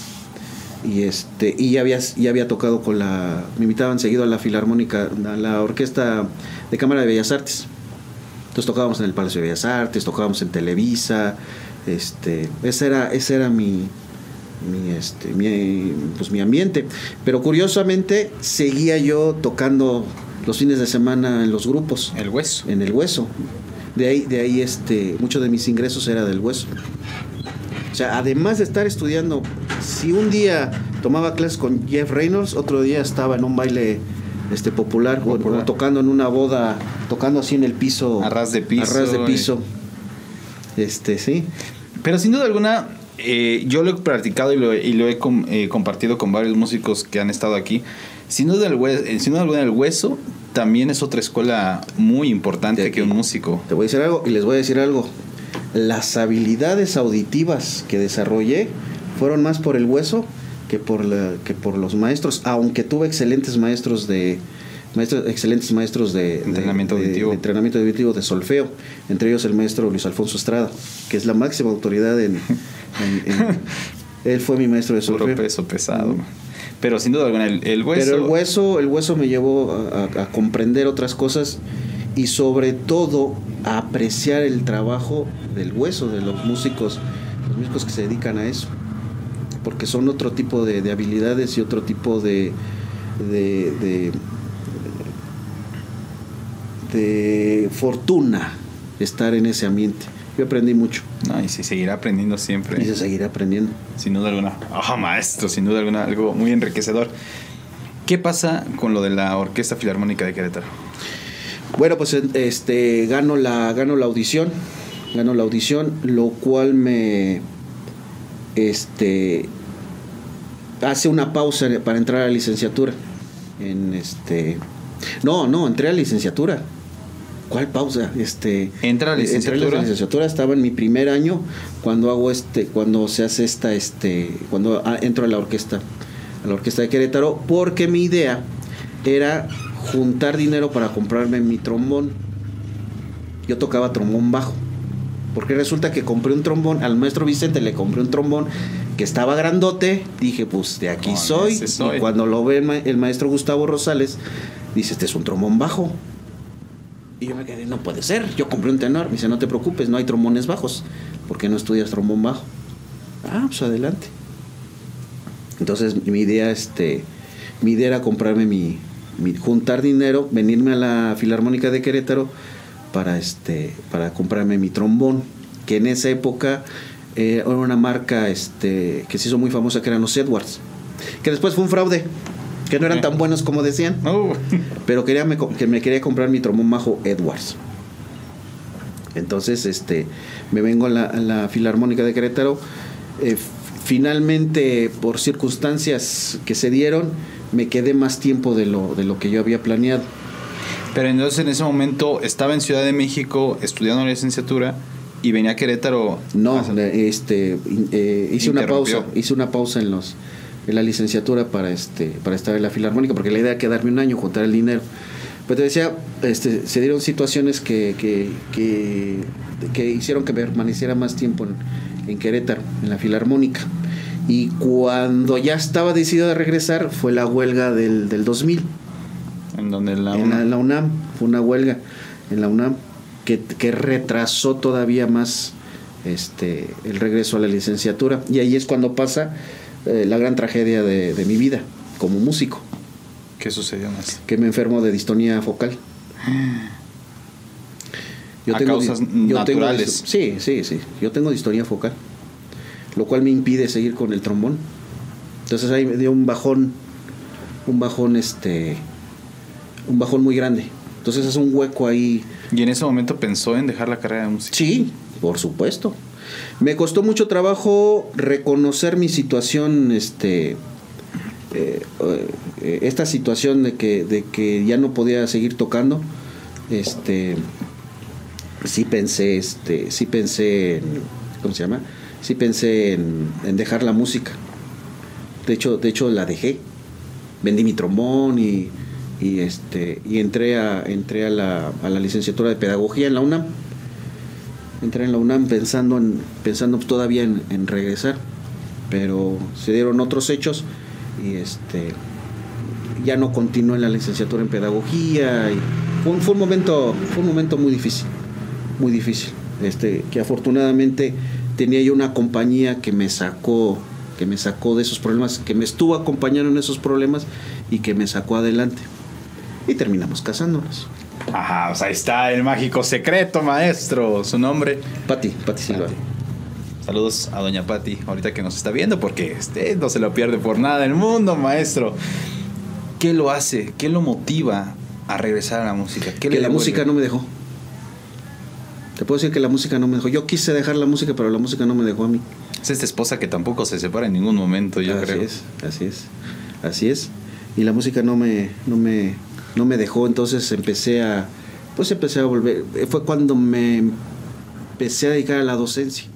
[SPEAKER 2] Y este y ya había, ya había tocado con la. Me invitaban seguido a la filarmónica, a la orquesta de Cámara de Bellas Artes. Entonces tocábamos en el Palacio de Bellas Artes, tocábamos en Televisa, este, ese era, ese era mi, mi, este, mi, pues, mi ambiente. Pero curiosamente seguía yo tocando los fines de semana en los grupos,
[SPEAKER 1] El hueso.
[SPEAKER 2] en el hueso. De ahí, de ahí este, mucho de mis ingresos era del hueso. O sea, además de estar estudiando, si un día tomaba clases con Jeff Reynolds, otro día estaba en un baile este popular, o-
[SPEAKER 1] Popular.
[SPEAKER 2] O, tocando en una boda, tocando así en el piso.
[SPEAKER 1] A ras de piso,
[SPEAKER 2] A ras de
[SPEAKER 1] y-
[SPEAKER 2] piso. Este, sí.
[SPEAKER 1] Pero sin duda alguna, eh, yo lo he practicado y lo, y lo he com- eh, compartido con varios músicos que han estado aquí. Sin duda, el hue- eh, sin duda alguna, el hueso también es otra escuela muy importante que un músico.
[SPEAKER 2] Te voy a decir algo y les voy a decir algo. Las habilidades auditivas que desarrollé fueron más por el hueso que por, la- que por los maestros, aunque tuve excelentes maestros de maestros, excelentes maestros de
[SPEAKER 1] Entrenamiento
[SPEAKER 2] de-
[SPEAKER 1] auditivo.
[SPEAKER 2] de entrenamiento auditivo de solfeo, entre ellos el maestro Luis Alfonso Estrada, que es la máxima autoridad en, en- en- [laughs] él fue mi maestro de
[SPEAKER 1] Puro
[SPEAKER 2] solfeo.
[SPEAKER 1] peso pesado. Pero sin duda alguna, el, el hueso.
[SPEAKER 2] Pero el hueso, el hueso me llevó a, a- a comprender otras cosas y sobre todo a apreciar el trabajo del hueso, de los músicos, los músicos que se dedican a eso. Porque son otro tipo de, de habilidades y otro tipo de, de, de fortuna estar en ese ambiente. Yo aprendí mucho
[SPEAKER 1] No, y sí, seguirá aprendiendo siempre.
[SPEAKER 2] y se seguirá aprendiendo.
[SPEAKER 1] Sin duda alguna. Ah, maestro, sin duda alguna, algo muy enriquecedor. ¿Qué pasa con lo de la Orquesta Filarmónica de Querétaro?
[SPEAKER 2] Bueno, pues este gano la gano la audición, gano la audición, lo cual me este hace una pausa para entrar a la licenciatura. En este no, no, entré a la licenciatura. ¿Cuál pausa? Este
[SPEAKER 1] ¿Entra a la
[SPEAKER 2] Entré a
[SPEAKER 1] licenciatura?
[SPEAKER 2] la licenciatura, estaba en mi primer año cuando hago este cuando se hace esta este cuando ah, entro a la orquesta a la orquesta de Querétaro porque mi idea era juntar dinero para comprarme mi trombón. Yo tocaba trombón bajo. Porque resulta que compré un trombón, al maestro Vicente le compré un trombón que estaba grandote. Dije, pues de aquí soy. Y cuando lo ve el, ma- el maestro Gustavo Rosales, dice, este es un trombón bajo. Y yo me quedé, no puede ser. Yo compré un tenor. Me dice, no te preocupes, no hay trombones bajos. ¿Por qué no estudias trombón bajo? Ah, pues adelante. Entonces mi idea, este, mi idea era comprarme mi, mi- juntar dinero, venirme a la Filarmónica de Querétaro para este, para comprarme mi trombón, que en esa época eh, era una marca este, que se hizo muy famosa que eran los Edwards, que después fue un fraude, que no eran tan buenos como decían,
[SPEAKER 1] Oh.
[SPEAKER 2] pero quería me, que me quería comprar mi trombón bajo Edwards. Entonces, este, me vengo a la, a la Filarmónica de Querétaro. Eh, finalmente, por circunstancias que se dieron, me quedé más tiempo de lo, de lo que yo había planeado.
[SPEAKER 1] Pero entonces en ese momento estaba en Ciudad de México estudiando la licenciatura y venía a Querétaro.
[SPEAKER 2] No, este, eh, hice una pausa, hice una pausa en los en la licenciatura para este para estar en la filarmónica porque la idea era quedarme un año juntar el dinero. Pero te decía, este, se dieron situaciones que, que, que, hicieron que permaneciera más tiempo en, en Querétaro, en la filarmónica. Y cuando ya estaba decidido a regresar, fue la huelga del, del 2000.
[SPEAKER 1] ¿En donde la
[SPEAKER 2] UNAM? En la, UNAM, fue una huelga en la UNAM que, que retrasó todavía más este, el regreso a la licenciatura. Y ahí es cuando pasa eh, la gran tragedia de, de, mi vida como músico.
[SPEAKER 1] ¿Qué sucedió más?
[SPEAKER 2] Que me enfermo de distonía focal.
[SPEAKER 1] Yo a tengo, causas naturales.
[SPEAKER 2] sí, sí, sí. Yo tengo distonía focal lo cual me impide seguir con el trombón. Entonces ahí me dio un bajón, un bajón este, un bajón muy grande. Entonces es un hueco ahí.
[SPEAKER 1] ¿Y en ese momento pensó en dejar la carrera de música?
[SPEAKER 2] Sí, por supuesto. Me costó mucho trabajo reconocer mi situación, este, eh, eh, esta situación de que, de que ya no podía seguir tocando. Este, sí pensé, este, sí pensé en, ¿cómo se llama? sí pensé en, dejar la música. De hecho, de hecho la dejé. Vendí mi trombón y, este y entré a entré a la, a la licenciatura de pedagogía en la UNAM. Entré en la UNAM pensando en pensando todavía en, regresar, pero se dieron otros hechos y este ya no continué la licenciatura en pedagogía y fue fue un momento fue un momento muy difícil, muy difícil. Este que afortunadamente tenía yo una compañía que me sacó que me sacó de esos problemas, que me estuvo acompañando en esos problemas y que me sacó adelante. Y terminamos casándonos.
[SPEAKER 1] Ajá, pues ahí está el mágico secreto, maestro. Su nombre.
[SPEAKER 2] Pati, Pati Silva.
[SPEAKER 1] Saludos a doña Pati, ahorita que nos está viendo, porque este no se lo pierde por nada del mundo, maestro. ¿Qué lo hace? ¿Qué lo motiva a regresar a la música?
[SPEAKER 2] que la música no me dejó. Te puedo decir que la música no me dejó. Yo quise dejar la música, pero la música no me dejó a mí.
[SPEAKER 1] Es esta esposa que tampoco se separa en ningún momento, yo
[SPEAKER 2] así
[SPEAKER 1] creo.
[SPEAKER 2] Es, así es, así es. Y la música no me, no me, no me dejó, entonces empecé a, pues empecé a volver. Fue cuando me empecé a dedicar a la docencia.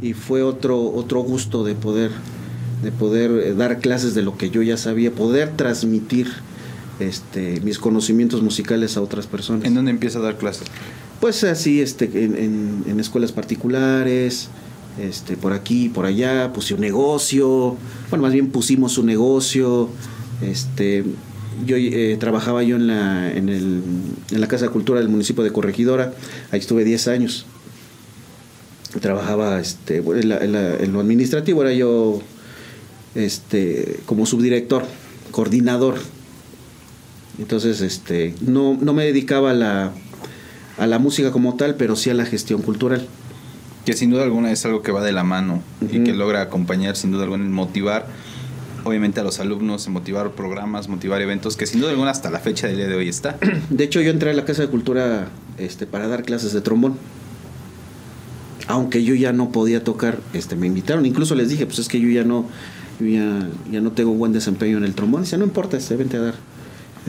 [SPEAKER 2] Y fue otro, otro gusto de poder, de poder eh, dar clases de lo que yo ya sabía, poder transmitir este, mis conocimientos musicales a otras personas.
[SPEAKER 1] ¿En dónde empieza a dar clases?
[SPEAKER 2] Pues así, este, en, en, escuelas particulares, este, por aquí, por allá, puse un negocio, bueno, más bien pusimos un negocio, este, yo eh, trabajaba yo en la, en, el, en la Casa de Cultura del municipio de Corregidora, ahí estuve 10 años, trabajaba este, en, lo administrativo, era yo este, como subdirector, coordinador, entonces este, no, no me dedicaba a la a la música como tal, pero sí a la gestión cultural.
[SPEAKER 1] Que sin duda alguna es algo que va de la mano y que logra acompañar sin duda alguna en motivar obviamente a los alumnos, motivar programas, motivar eventos, que sin duda alguna hasta la fecha del día de hoy está. [clears throat]
[SPEAKER 2] De hecho, yo entré a la Casa de Cultura este, para dar clases de trombón. Aunque yo ya no podía tocar, este, me invitaron, incluso les dije, pues es que yo ya no, ya, ya no tengo buen desempeño en el trombón. Dice, no importa, este, vente a dar,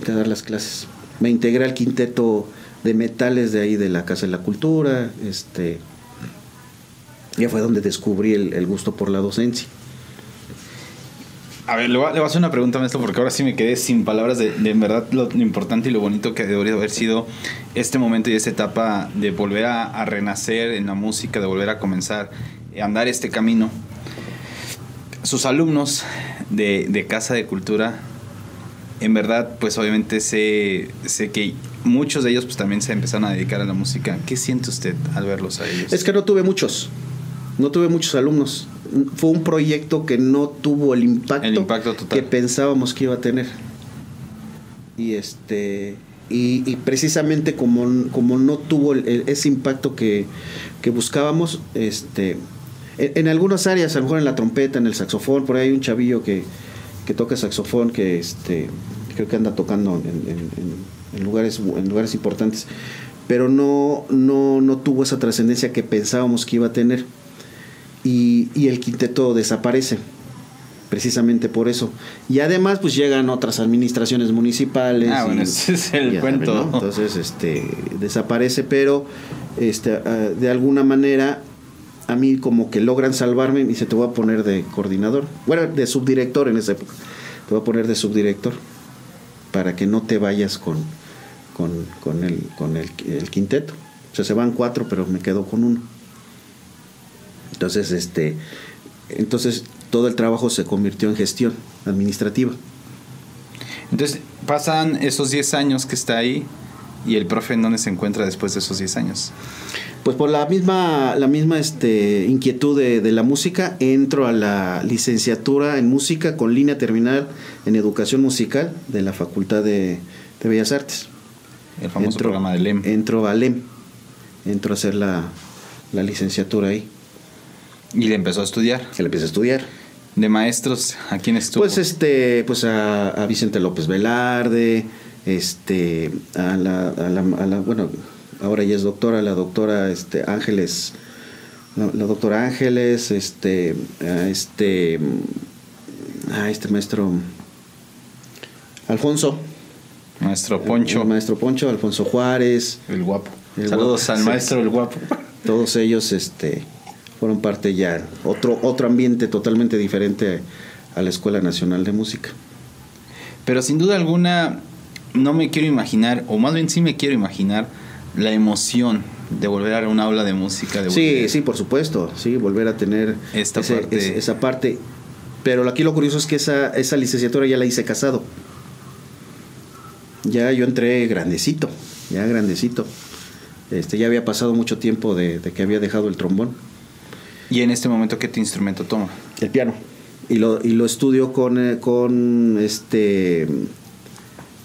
[SPEAKER 2] dar las clases. Me integré al quinteto de metales de ahí de la Casa de la Cultura, este, ya fue donde descubrí el, gusto por la docencia.
[SPEAKER 1] A ver, le voy, a, hacer una pregunta, maestro, porque ahora sí me quedé sin palabras de, en verdad lo, importante y lo bonito que debería haber sido este momento y esta etapa de volver a, renacer en la música, de volver a comenzar a andar este camino. Sus alumnos de, de Casa de Cultura en verdad, pues obviamente sé, sé que muchos de ellos pues también se empezaron a dedicar a la música. ¿Qué siente usted al verlos a ellos?
[SPEAKER 2] Es que no tuve muchos, no tuve muchos alumnos. Fue un proyecto que no tuvo el impacto, que pensábamos que iba a tener. Y este y, precisamente como, como no tuvo ese impacto que, que buscábamos, este en, en, algunas áreas, a lo mejor en la trompeta, en el saxofón, por ahí hay un chavillo que, que toca saxofón, que este, creo que anda tocando en, lugares, en lugares importantes, pero no, no, no tuvo esa trascendencia que pensábamos que iba a tener. Y, el quinteto desaparece. precisamente por eso. Y además, pues llegan otras administraciones municipales.
[SPEAKER 1] Ah, bueno,
[SPEAKER 2] y-
[SPEAKER 1] ese es el cuento.
[SPEAKER 2] saben, ¿no? Entonces, este, desaparece, pero este, ah, de alguna manera a mí como que logran salvarme y dice, te voy a poner de coordinador, bueno, de subdirector en esa época, te voy a poner de subdirector para que no te vayas con, con, con, el, con el, el quinteto. O sea, se van cuatro, pero me quedo con uno. Entonces, este, entonces todo el trabajo se convirtió en gestión administrativa.
[SPEAKER 1] Entonces, pasan esos 10 años que está ahí y el profe en dónde se encuentra después de esos 10 años.
[SPEAKER 2] Pues por la misma, la misma este, inquietud de, de la música, entro a la licenciatura en música con línea terminal en educación musical de la Facultad de, de Bellas Artes.
[SPEAKER 1] El famoso
[SPEAKER 2] Entro-
[SPEAKER 1] programa de LEM.
[SPEAKER 2] Entro a LEM, entro a hacer la, la licenciatura ahí.
[SPEAKER 1] Y le empezó a estudiar.
[SPEAKER 2] Se le empecé a estudiar.
[SPEAKER 1] De maestros, ¿a quién estuvo?
[SPEAKER 2] Pues este, pues a, a Vicente López Velarde, este, a la, a la, a la- bueno, ahora ya es doctora, la doctora este Ángeles, la, la doctora Ángeles, este, a este, a este maestro Alfonso,
[SPEAKER 1] Maestro Poncho,
[SPEAKER 2] el maestro Poncho, Alfonso Juárez,
[SPEAKER 1] el guapo.
[SPEAKER 2] El
[SPEAKER 1] Saludos
[SPEAKER 2] guapo,
[SPEAKER 1] al
[SPEAKER 2] sí.
[SPEAKER 1] maestro, el guapo.
[SPEAKER 2] todos ellos, este, fueron parte ya otro otro ambiente totalmente diferente a la Escuela Nacional de Música.
[SPEAKER 1] Pero sin duda alguna, no me quiero imaginar, o más bien sí me quiero imaginar, la emoción de volver a una aula de música. De
[SPEAKER 2] Sí, sí, por supuesto, sí, volver a tener
[SPEAKER 1] Esta
[SPEAKER 2] ese-
[SPEAKER 1] parte.
[SPEAKER 2] es- esa parte. Pero aquí lo curioso es que esa, esa licenciatura ya la hice casado. Ya yo entré grandecito, ya grandecito. Este, ya había pasado mucho tiempo de, de que había dejado el trombón,
[SPEAKER 1] Y en este momento, ¿qué te instrumento toma?
[SPEAKER 2] el piano. Y lo, y lo estudio con, eh, con este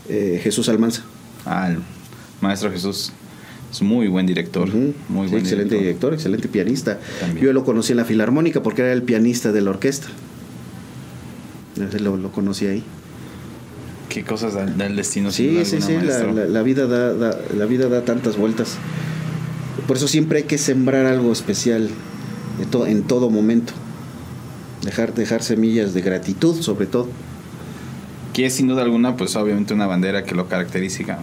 [SPEAKER 2] eh, Jesús Almanza.
[SPEAKER 1] Ah, el maestro Jesús. Es muy buen director. Muy
[SPEAKER 2] Sí,
[SPEAKER 1] buen
[SPEAKER 2] excelente
[SPEAKER 1] director.
[SPEAKER 2] director, excelente pianista.
[SPEAKER 1] También.
[SPEAKER 2] Yo lo conocí en la Filarmónica porque era el pianista de la orquesta. Lo, lo conocí ahí.
[SPEAKER 1] Qué cosas da, da el destino.
[SPEAKER 2] Sí, sí, sí, la, la- la vida da, da- la vida da tantas vueltas. Por eso siempre hay que sembrar algo especial de to- en todo momento. Dejar, dejar semillas de gratitud, sobre todo.
[SPEAKER 1] Que es sin duda alguna, pues obviamente una bandera que lo caracteriza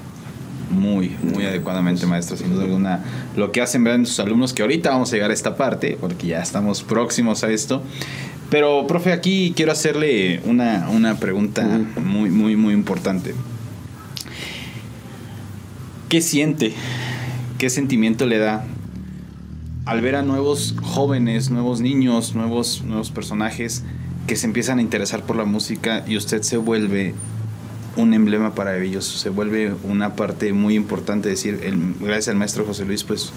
[SPEAKER 1] muy, muy adecuadamente, maestro. Sin duda alguna, lo que hacen ver en sus alumnos, que ahorita vamos a llegar a esta parte, porque ya estamos próximos a esto. Pero, profe, aquí quiero hacerle una, una pregunta muy, muy, muy importante. ¿Qué siente? ¿Qué sentimiento le da al ver a nuevos jóvenes, nuevos niños, nuevos, nuevos personajes que se empiezan a interesar por la música y usted se vuelve un emblema para ellos, se vuelve una parte muy importante, decir, gracias al maestro José Luis, pues,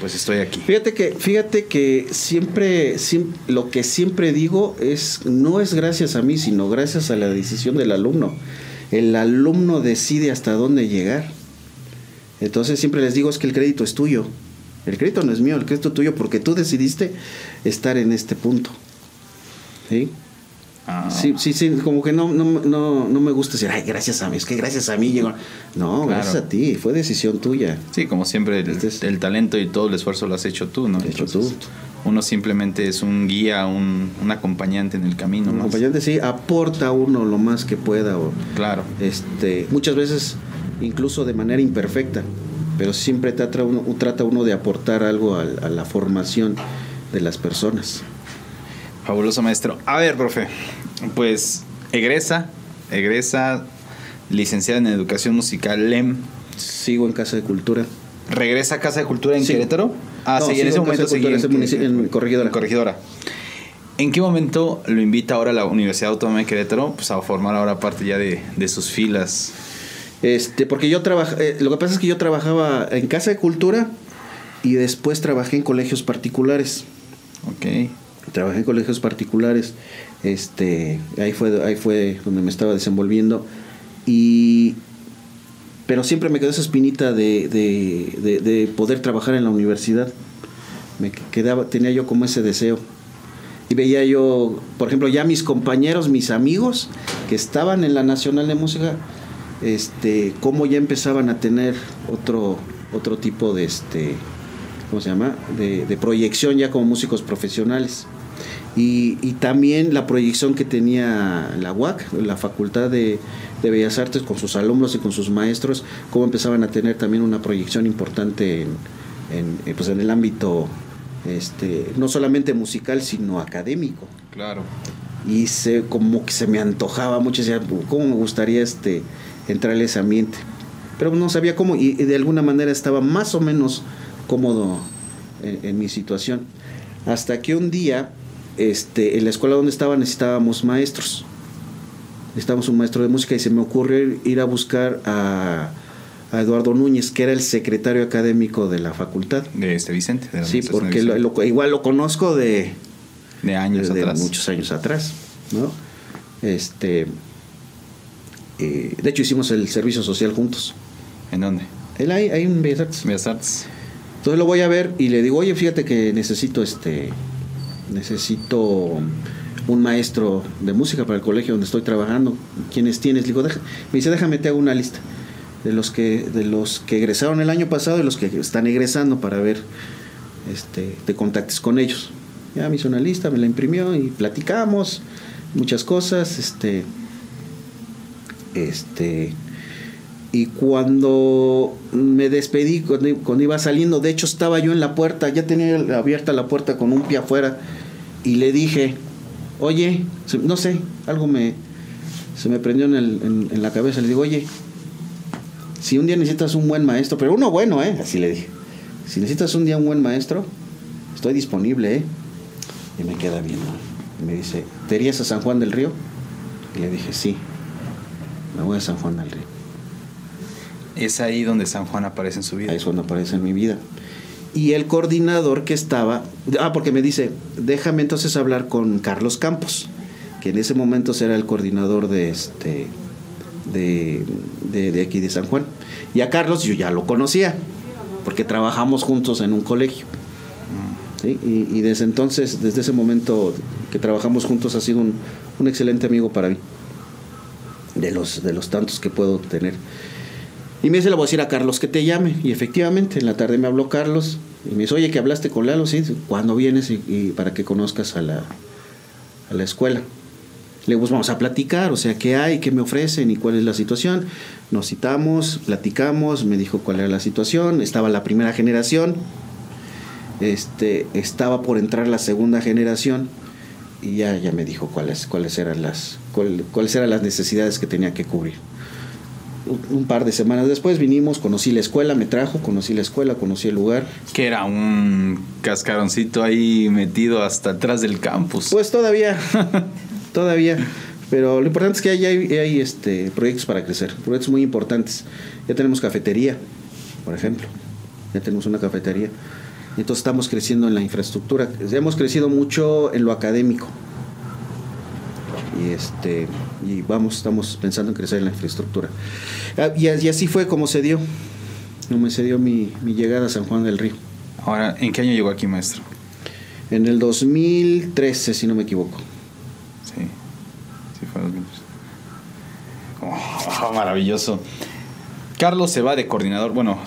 [SPEAKER 1] pues estoy aquí.
[SPEAKER 2] Fíjate que, fíjate que siempre, siem- lo que siempre digo es, no es gracias a mí, sino gracias a la decisión del alumno. El alumno decide hasta dónde llegar. Entonces siempre les digo es que el crédito es tuyo. El crédito no es mío, el crédito es tuyo porque tú decidiste estar en este punto. ¿Sí?
[SPEAKER 1] Ah,
[SPEAKER 2] Sí, sí, sí, como que no, no, no, no me gusta decir, ay, gracias a mí, es que gracias a mí llegó. No,
[SPEAKER 1] Claro.
[SPEAKER 2] gracias a ti, fue decisión tuya.
[SPEAKER 1] Sí, como siempre, el,
[SPEAKER 2] Este es-
[SPEAKER 1] el talento y todo el esfuerzo lo has hecho tú, ¿no?
[SPEAKER 2] Lo hecho
[SPEAKER 1] Entonces, Uno simplemente es un guía, un, un acompañante en el camino.
[SPEAKER 2] Un
[SPEAKER 1] más.
[SPEAKER 2] acompañante sí aporta uno lo más que pueda o
[SPEAKER 1] Claro.
[SPEAKER 2] este muchas veces incluso de manera imperfecta pero siempre trata uno, trata uno de aportar algo a, a la formación de las personas
[SPEAKER 1] Fabuloso maestro. A ver, profe, pues egresa, egresa, licenciada en Educación Musical, LEM,
[SPEAKER 2] sigo en casa de cultura
[SPEAKER 1] regresa a Casa de Cultura en
[SPEAKER 2] Sí.
[SPEAKER 1] Querétaro. Ah,
[SPEAKER 2] No,
[SPEAKER 1] sí, en ese
[SPEAKER 2] en
[SPEAKER 1] momento seguí
[SPEAKER 2] en munici- en Corregidora.
[SPEAKER 1] en Corregidora. ¿En qué momento lo invita ahora la Universidad Autónoma de Querétaro pues, a formar ahora parte ya de, de sus filas?
[SPEAKER 2] Este porque yo trabaja eh, lo que pasa es que yo trabajaba en casa de cultura y después trabajé en colegios particulares.
[SPEAKER 1] Ok.
[SPEAKER 2] trabajé en colegios particulares este ahí fue ahí fue donde me estaba desenvolviendo y pero siempre me quedó esa espinita de, de, de- de poder trabajar en la universidad. Me quedaba tenía yo como ese deseo. Y veía yo por ejemplo ya mis compañeros mis amigos que estaban en la nacional de música este cómo ya empezaban a tener otro otro tipo de este cómo se llama de, de proyección ya como músicos profesionales Y, y también la proyección que tenía la UAC, la Facultad de, de Bellas Artes, con sus alumnos y con sus maestros, cómo empezaban a tener también una proyección importante en, en, eh, pues en el ámbito este, no solamente musical, sino académico.
[SPEAKER 1] Claro.
[SPEAKER 2] Y se, como que se me antojaba mucho, decía, cómo me gustaría este, entrar en ese ambiente. Pero no sabía cómo, y, y de alguna manera estaba más o menos cómodo en, en mi situación. Hasta que un día, este, en la escuela donde estaba necesitábamos maestros. Necesitábamos un maestro de música y se me ocurrió ir a buscar a, a Eduardo Núñez, que era el secretario académico de la facultad.
[SPEAKER 1] De este Vicente. De la
[SPEAKER 2] Sí, porque
[SPEAKER 1] de
[SPEAKER 2] lo- igual lo conozco de,
[SPEAKER 1] de años
[SPEAKER 2] de
[SPEAKER 1] atrás.
[SPEAKER 2] muchos años atrás, ¿no? Este, eh, de hecho hicimos el servicio social juntos.
[SPEAKER 1] ¿En dónde?
[SPEAKER 2] Él ahí, ahí en Bellas Artes.
[SPEAKER 1] Bellas Artes.
[SPEAKER 2] Entonces lo voy a ver y le digo, oye, fíjate que necesito este, necesito un maestro de música para el colegio donde estoy trabajando. ¿Quiénes tienes? Le digo, "Deja-". me dice, déjame te hago una lista de los que, de los que egresaron el año pasado y los que están egresando para ver, este, te contactes con ellos. Ya me hizo una lista, me la imprimió y platicamos muchas cosas, este, este, y cuando me despedí, cuando, iba saliendo, de hecho estaba yo en la puerta, ya tenía abierta la puerta con un pie afuera, y le dije, oye, no sé, algo me, se me prendió en, el- en la cabeza, le digo, oye, si un día necesitas un buen maestro, pero uno bueno, ¿eh? Así le dije, si necesitas un día un buen maestro, estoy disponible, ¿eh? Y me queda viendo, y me dice, ¿te irías a San Juan del Río? Y le dije, sí, me voy a San Juan del Río.
[SPEAKER 1] Es ahí donde San Juan aparece en su vida.
[SPEAKER 2] Ahí es cuando aparece en mi vida. Y el coordinador que estaba, ah, porque me dice, déjame entonces hablar con Carlos Campos, que en ese momento era el coordinador de este de, de, de aquí de San Juan. Y a Carlos yo ya lo conocía, porque trabajamos juntos en un colegio. ¿sí? Y, y desde entonces, desde ese momento que trabajamos juntos, ha sido un, un excelente amigo para mí, de los, de los tantos que puedo tener. Y me dice, le voy a decir a Carlos que te llame. Y efectivamente, en la tarde me habló Carlos. Y me dice, oye, que hablaste con Lalo, sí, ¿cuándo vienes? Y, y para que conozcas a la, a la escuela. Le digo, pues vamos a platicar, o sea, qué hay, qué me ofrecen y cuál es la situación. Nos citamos, platicamos, me dijo cuál era la situación. Estaba la primera generación, este, estaba por entrar la segunda generación y ya, ya me dijo cuáles, cuáles, eran las, cuál- cuáles eran las necesidades que tenía que cubrir un- un par de semanas después vinimos, conocí la escuela, me trajo, conocí la escuela, conocí el lugar.
[SPEAKER 1] Que era un cascaroncito ahí metido hasta atrás del campus.
[SPEAKER 2] Pues todavía, [laughs] todavía, pero lo importante es que hay, hay, hay, este, proyectos para crecer, proyectos muy importantes. Ya tenemos cafetería, por ejemplo, ya tenemos una cafetería. Entonces estamos creciendo en la infraestructura, hemos crecido mucho en lo académico. Y este y vamos, estamos pensando en crecer en la infraestructura. Ah, Y, así fue como se dio, como se dio mi, mi llegada a San Juan del Río.
[SPEAKER 1] Ahora, ¿en qué año llegó aquí, maestro?
[SPEAKER 2] En el 2013, si no me equivoco.
[SPEAKER 1] Sí. Sí, fue 2003. Oh, [laughs] maravilloso. Carlos se va de coordinador. Bueno,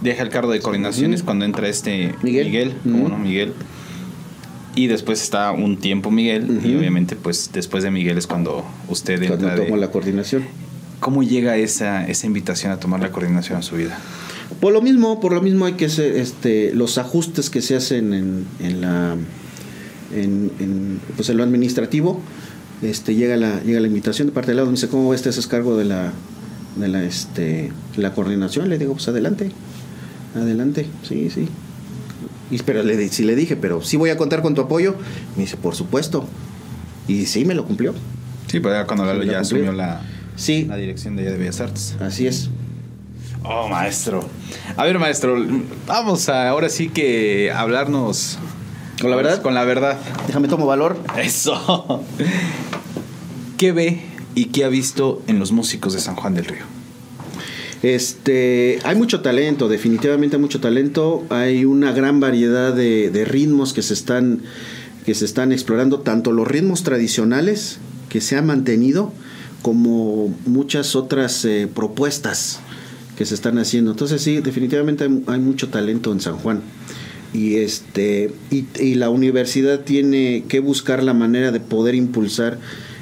[SPEAKER 1] deja el cargo de coordinaciones cuando entra este
[SPEAKER 2] Miguel.
[SPEAKER 1] Miguel. Miguel. Y después está un tiempo Miguel. Y obviamente, pues después de Miguel es cuando usted
[SPEAKER 2] Cuando
[SPEAKER 1] entra. de-
[SPEAKER 2] tomo la coordinación.
[SPEAKER 1] ¿Cómo llega esa, esa invitación a tomar la coordinación en su vida?
[SPEAKER 2] Por lo mismo, por lo mismo hay que hacer este, los ajustes que se hacen en, en la en, en, pues en lo administrativo. Este, llega la, llega la invitación de parte del lado, me dice, ¿cómo ves? ¿Te haces cargo de la, de la, este, la coordinación? Le digo, pues adelante, adelante, sí, sí. Y, pero le, sí le dije, pero sí voy a contar con tu apoyo. Me dice, por supuesto. Y sí, me lo cumplió.
[SPEAKER 1] Sí, pero ya cuando
[SPEAKER 2] Sí, ya
[SPEAKER 1] asumió la,
[SPEAKER 2] Sí,
[SPEAKER 1] la dirección de de Bellas Artes.
[SPEAKER 2] así es.
[SPEAKER 1] Oh, maestro. A ver, maestro, vamos a ahora sí que hablarnos
[SPEAKER 2] ¿Con la verdad?
[SPEAKER 1] Con la verdad.
[SPEAKER 2] Déjame tomo valor.
[SPEAKER 1] Eso. ¿Qué ve y qué ha visto en los músicos de San Juan del Río?
[SPEAKER 2] Este, hay mucho talento, definitivamente hay mucho talento. Hay una gran variedad de, ritmos que se están que se están explorando, tanto los ritmos tradicionales que se han mantenido, como muchas otras eh, propuestas que se están haciendo. Entonces sí, definitivamente hay, hay mucho talento en San Juan. y este y, la universidad tiene que buscar la manera de poder impulsar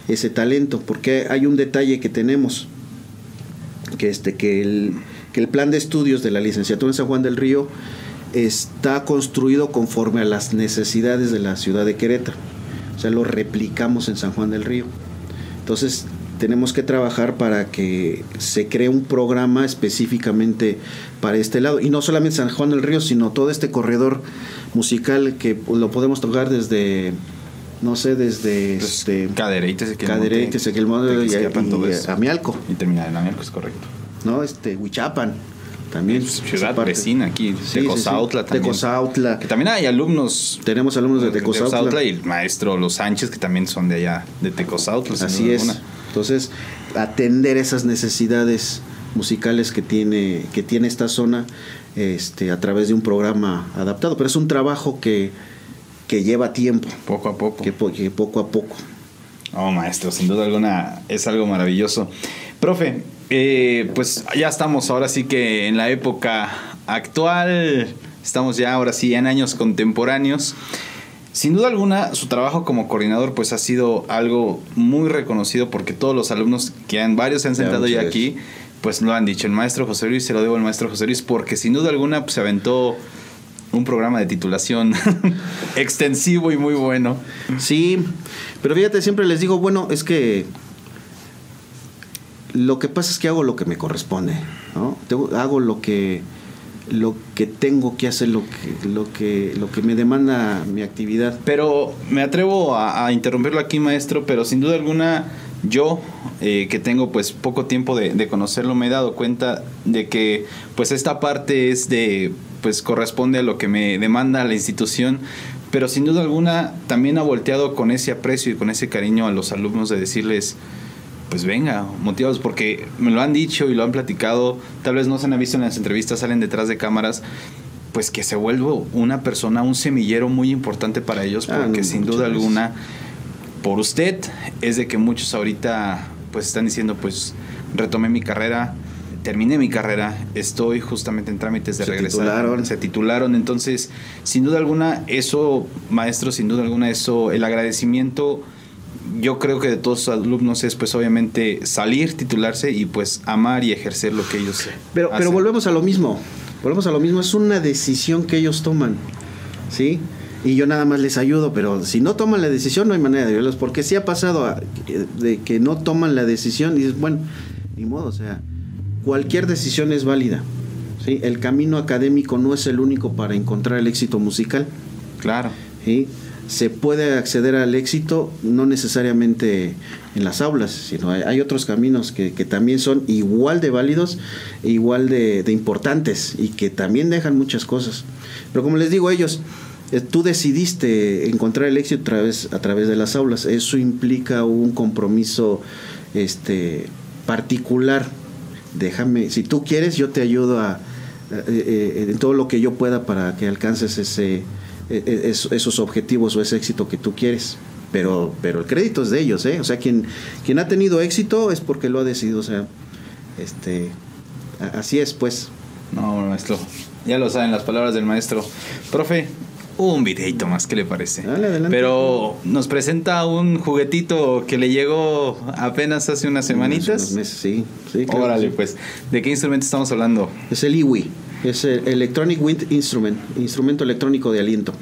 [SPEAKER 2] ese talento porque hay un detalle que tenemos que este que el, que el plan de estudios de la licenciatura en San Juan del Río está construido conforme a las necesidades de la ciudad de Querétaro o sea lo replicamos en San Juan del Río entonces tenemos que trabajar para que se cree un programa específicamente para este lado. Y no solamente San Juan del Río, sino todo este corredor musical que lo podemos tocar desde, no sé, desde...
[SPEAKER 1] Pues,
[SPEAKER 2] este,
[SPEAKER 1] Cadereytes,
[SPEAKER 2] Cadereytes, y, y, Amialco.
[SPEAKER 1] Y terminar en Amialco, es correcto.
[SPEAKER 2] ¿No? Este, Huichapan. También
[SPEAKER 1] pues, ciudad vecina aquí, Tecozautla también.
[SPEAKER 2] Tecozautla.
[SPEAKER 1] Que también hay alumnos.
[SPEAKER 2] Tenemos alumnos de Tecozautla.
[SPEAKER 1] y el maestro Los Sánchez, que también son de allá, de Tecozautla.
[SPEAKER 2] Así es. Entonces, atender esas necesidades musicales que tiene, que tiene esta zona este, a través de un programa adaptado. Pero es un trabajo que, que lleva tiempo.
[SPEAKER 1] Poco a poco.
[SPEAKER 2] Que, poco a poco.
[SPEAKER 1] Oh, maestro, sin duda alguna es algo maravilloso. Profe, eh, pues ya estamos ahora sí que en la época actual, estamos ya ahora sí en años contemporáneos. Sin duda alguna, su trabajo como coordinador pues ha sido algo muy reconocido porque todos los alumnos que han, varios se han sentado ya, aquí, pues lo han dicho. El maestro José Luis, se lo debo al maestro José Luis, porque sin duda alguna pues, se aventó un programa de titulación [laughs] extensivo y muy bueno.
[SPEAKER 2] Sí, pero fíjate, siempre les digo, bueno, es que lo que pasa es que hago lo que me corresponde, ¿no? Hago lo que lo que tengo que hacer, lo que, lo que, lo que me demanda mi actividad.
[SPEAKER 1] Pero me atrevo a, interrumpirlo aquí, maestro, pero sin duda alguna yo, eh, que tengo pues poco tiempo de, conocerlo, me he dado cuenta de que pues esta parte es de, pues corresponde a lo que me demanda la institución, pero sin duda alguna también ha volteado con ese aprecio y con ese cariño a los alumnos de decirles, pues venga, motivados, porque me lo han dicho y lo han platicado, tal vez no se han visto en las entrevistas, salen detrás de cámaras, pues que se vuelva una persona, un semillero muy importante para ellos, ah, porque sin duda alguna, por usted, es de que muchos ahorita pues están diciendo, pues retomé mi carrera, terminé mi carrera, estoy justamente en trámites de regresar.
[SPEAKER 2] Titularon.
[SPEAKER 1] Se titularon. Entonces, sin duda alguna, eso, maestro, sin duda alguna, eso, el agradecimiento yo creo que de todos los alumnos es pues obviamente salir, titularse y pues amar y ejercer lo que ellos
[SPEAKER 2] pero, Pero volvemos a lo mismo, volvemos a lo mismo, es una decisión que ellos toman, ¿sí? Y yo nada más les ayudo, pero si no toman la decisión no hay manera de ayudarlos, porque si ha pasado de que no toman la decisión y dices, bueno, ni modo, o sea, cualquier decisión es válida. ¿sí? El camino académico no es el único para encontrar el éxito musical.
[SPEAKER 1] Claro.
[SPEAKER 2] ¿sí? se puede acceder al éxito no necesariamente en las aulas, sino hay, otros caminos que, también son igual de válidos e igual de, importantes y que también dejan muchas cosas. Pero como les digo a ellos, eh, tú decidiste encontrar el éxito a través, a través de las aulas. Eso implica un compromiso este, particular. Déjame, si tú quieres, yo te ayudo a, eh, eh, en todo lo que yo pueda para que alcances ese, e, e, esos objetivos o ese éxito que tú quieres. Pero, pero el crédito es de ellos, ¿eh? O sea, quien, quien ha tenido éxito es porque lo ha decidido, o sea, este, así es, pues.
[SPEAKER 1] No, maestro, ya lo saben las palabras del maestro. Profe, un videito más, ¿qué le parece? Pero nos presenta un juguetito que le llegó apenas hace unas semanitas.
[SPEAKER 2] meses, sí, sí.
[SPEAKER 1] Órale, pues, ¿de qué instrumento estamos hablando?
[SPEAKER 2] Es el IWI. Es el Electronic Wind Instrument, instrumento electrónico de aliento.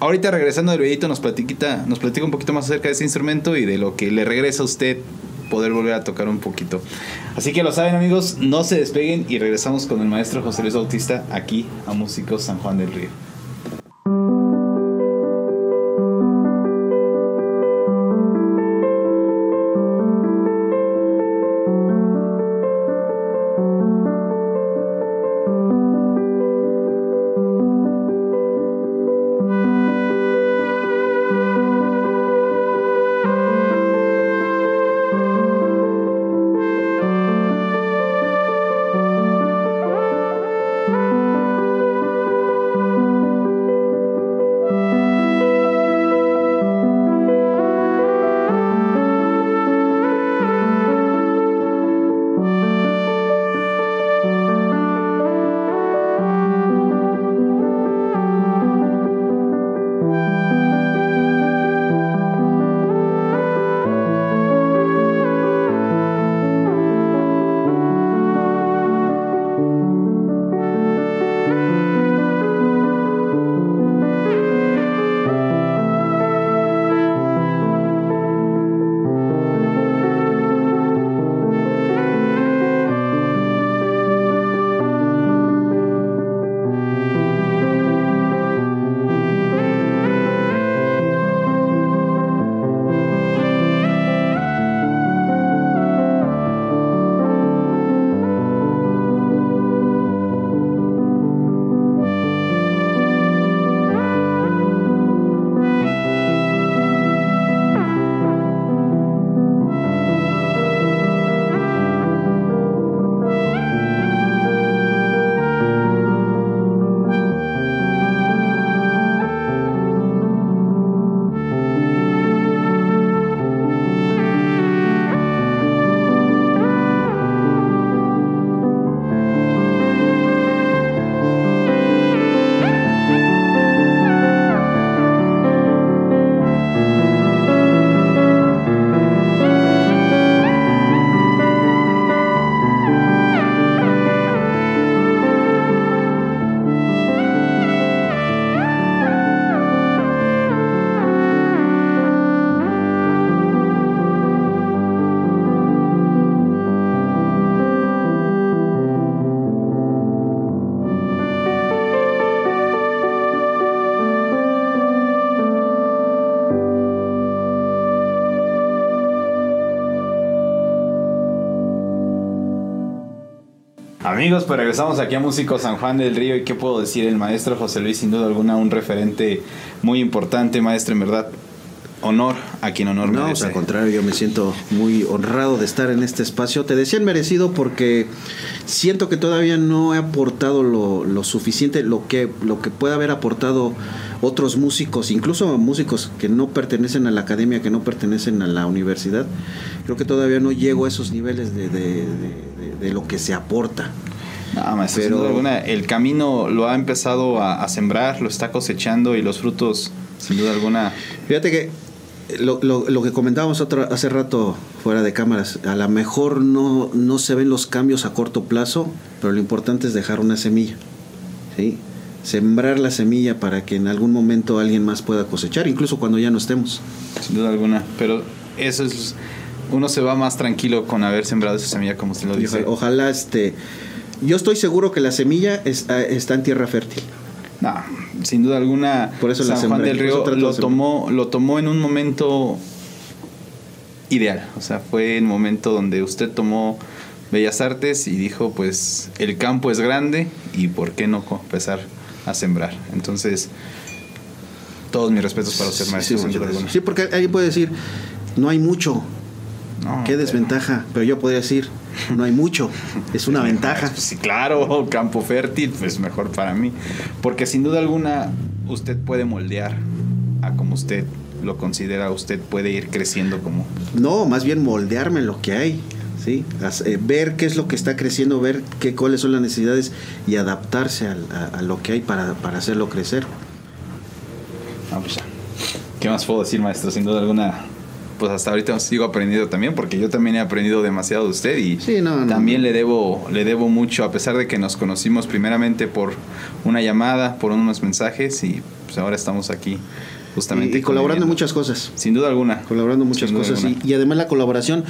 [SPEAKER 1] Ahorita regresando del videito nos platica, nos platica un poquito más acerca de ese instrumento y de lo que le regresa a usted poder volver a tocar un poquito. Así que lo saben amigos, no se despeguen y regresamos con el maestro José Luis Bautista aquí a Músicos San Juan del Río. Amigos, pues regresamos aquí a Músico San Juan del Río y qué puedo decir, el maestro José Luis sin duda alguna un referente muy importante, maestro, en verdad. Honor a quien honor
[SPEAKER 2] no,
[SPEAKER 1] merece.
[SPEAKER 2] al contrario, yo me siento muy honrado de estar en este espacio. Te decían merecido porque siento que todavía no he aportado lo, lo suficiente, lo que, lo que puede haber aportado otros músicos, incluso músicos que no pertenecen a la academia, que no pertenecen a la universidad. Creo que todavía no llego a esos niveles de, de, de, de lo que se aporta.
[SPEAKER 1] No, maestro, sin duda alguna, el camino lo ha empezado a, a, sembrar, lo está cosechando y los frutos, sin duda alguna.
[SPEAKER 2] Fíjate que lo, lo, lo que comentábamos otro, hace rato fuera de cámaras, a lo mejor no, no se ven los cambios a corto plazo, pero lo importante es dejar una semilla. ¿sí? Sembrar la semilla para que en algún momento alguien más pueda cosechar, incluso cuando ya no estemos.
[SPEAKER 1] Sin duda alguna, pero eso es uno se va más tranquilo con haber sembrado esa semilla, como usted lo dice.
[SPEAKER 2] Ojalá, ojalá este. Yo estoy seguro que la semilla es, está en tierra fértil.
[SPEAKER 1] No, sin duda alguna.
[SPEAKER 2] Por eso
[SPEAKER 1] San Juan del Río lo tomó, lo tomó en un momento ideal. O sea, fue el momento donde usted tomó Bellas Artes y dijo, pues, el campo es grande y por qué no empezar a sembrar. Entonces, todos mis respetos para usted, maestro.
[SPEAKER 2] Sí, sí, sí porque alguien puede decir, no hay mucho. No, Qué desventaja. Pero... pero yo podría decir, no hay mucho. Es una ventaja. [laughs]
[SPEAKER 1] Sí, claro, campo fértil, pues mejor para mí. Porque sin duda alguna, usted puede moldear a como usted lo considera, usted puede ir creciendo como.
[SPEAKER 2] No, más bien moldearme en lo que hay. ¿sí? Eh, ver qué es lo que está creciendo, ver qué, cuáles son las necesidades y adaptarse a, a, a lo que hay para, para hacerlo crecer.
[SPEAKER 1] Ah, pues ya. ¿Qué más puedo decir, maestro? Sin duda alguna, pues hasta ahorita sigo aprendiendo también porque yo también he aprendido demasiado de usted y
[SPEAKER 2] sí, no, no,
[SPEAKER 1] también le debo le debo mucho a pesar de que nos conocimos primeramente por una llamada por unos mensajes y pues ahora estamos aquí justamente
[SPEAKER 2] y, y colaborando en muchas cosas.
[SPEAKER 1] Sin duda alguna.
[SPEAKER 2] Colaborando muchas cosas. y, además la colaboración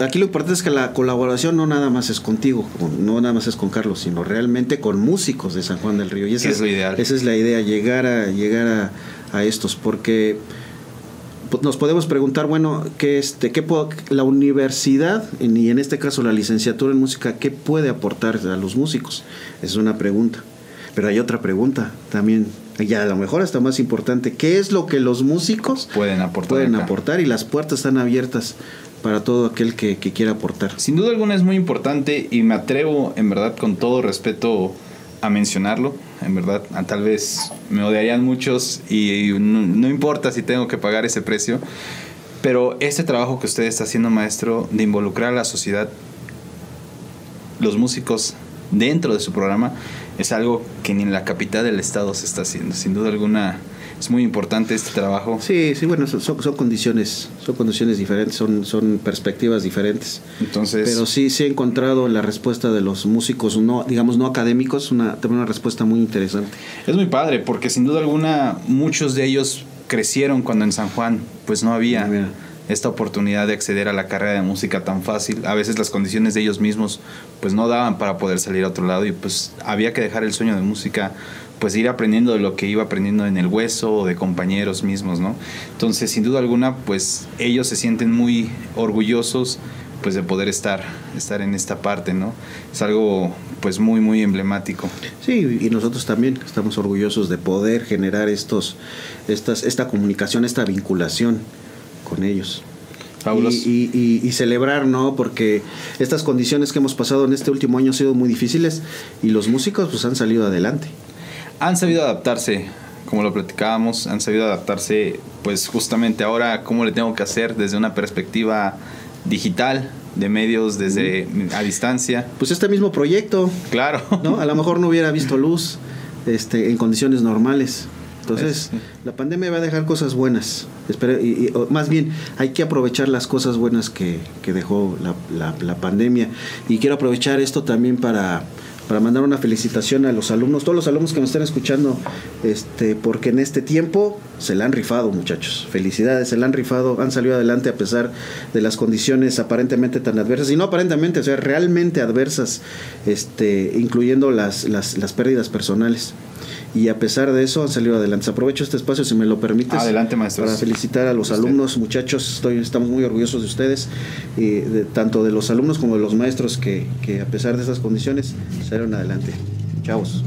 [SPEAKER 2] aquí lo importante es que la colaboración no nada más es contigo no nada más es con Carlos sino realmente con músicos de San Juan del Río. Y esa
[SPEAKER 1] es lo ideal.
[SPEAKER 2] esa es la idea llegar a llegar a, a estos porque nos podemos preguntar, bueno, ¿qué, este, qué la universidad, y en este caso la licenciatura en música, qué puede aportar a los músicos? Es una pregunta. Pero hay otra pregunta también, ya a lo mejor hasta más importante, ¿qué es lo que los músicos
[SPEAKER 1] pueden aportar?
[SPEAKER 2] Pueden
[SPEAKER 1] acá?
[SPEAKER 2] aportar y las puertas están abiertas para todo aquel que, que quiera aportar.
[SPEAKER 1] Sin duda alguna es muy importante y me atrevo, en verdad, con todo respeto, a mencionarlo. En verdad, tal vez me odiarían muchos y no, no, importa si tengo que pagar ese precio. Pero este trabajo que usted está haciendo, maestro, de involucrar a la sociedad, los músicos dentro de su programa, es algo que ni en la capital del estado se está haciendo. Sin duda alguna es muy importante este trabajo.
[SPEAKER 2] Sí, sí, bueno, son, son condiciones, son condiciones diferentes, son, son perspectivas diferentes.
[SPEAKER 1] Entonces,
[SPEAKER 2] pero sí, sí he encontrado la respuesta de los músicos, no, digamos, no académicos, una, también una respuesta muy interesante.
[SPEAKER 1] Es muy padre, porque sin duda alguna muchos de ellos crecieron cuando en San Juan, pues no había
[SPEAKER 2] Mira.
[SPEAKER 1] esta oportunidad de acceder a la carrera de música tan fácil. A veces las condiciones de ellos mismos, pues no daban para poder salir a otro lado y pues había que dejar el sueño de música pues ir aprendiendo de lo que iba aprendiendo en el hueso o de compañeros mismos, ¿no? Entonces, sin duda alguna, pues ellos se sienten muy orgullosos pues de poder estar estar en esta parte, ¿no? Es algo pues muy muy emblemático.
[SPEAKER 2] Sí, y nosotros también estamos orgullosos de poder generar estos estas esta comunicación, esta vinculación con ellos. Y, celebrar, ¿no? Porque estas condiciones que hemos pasado en este último año han sido muy difíciles y los músicos pues han salido adelante
[SPEAKER 1] han sabido adaptarse, como lo platicábamos, han sabido adaptarse, pues justamente ahora, cómo le tengo que hacer desde una perspectiva digital, de medios desde a distancia.
[SPEAKER 2] Pues este mismo proyecto.
[SPEAKER 1] Claro. [laughs]
[SPEAKER 2] ¿no? A lo mejor no hubiera visto luz este, en condiciones normales. Entonces, sí. la pandemia va a dejar cosas buenas. Espero, y, y, más bien, hay que aprovechar las cosas buenas que, que dejó la, la, la pandemia. Y quiero aprovechar esto también para para mandar una felicitación a los alumnos, todos los alumnos que nos están escuchando, este, porque en este tiempo se la han rifado, muchachos. Felicidades, se la han rifado, han salido adelante a pesar de las condiciones aparentemente tan adversas, y no aparentemente, o sea, realmente adversas, este, incluyendo las, las, las pérdidas personales. Y a pesar de eso han salido adelante. Aprovecho este espacio, si me lo permites.
[SPEAKER 1] Adelante, maestro.
[SPEAKER 2] Para felicitar a los alumnos, muchachos, estoy, estamos muy orgullosos de ustedes, y de, tanto de los alumnos como de los maestros que, que a pesar de esas condiciones salieron adelante. Chavos.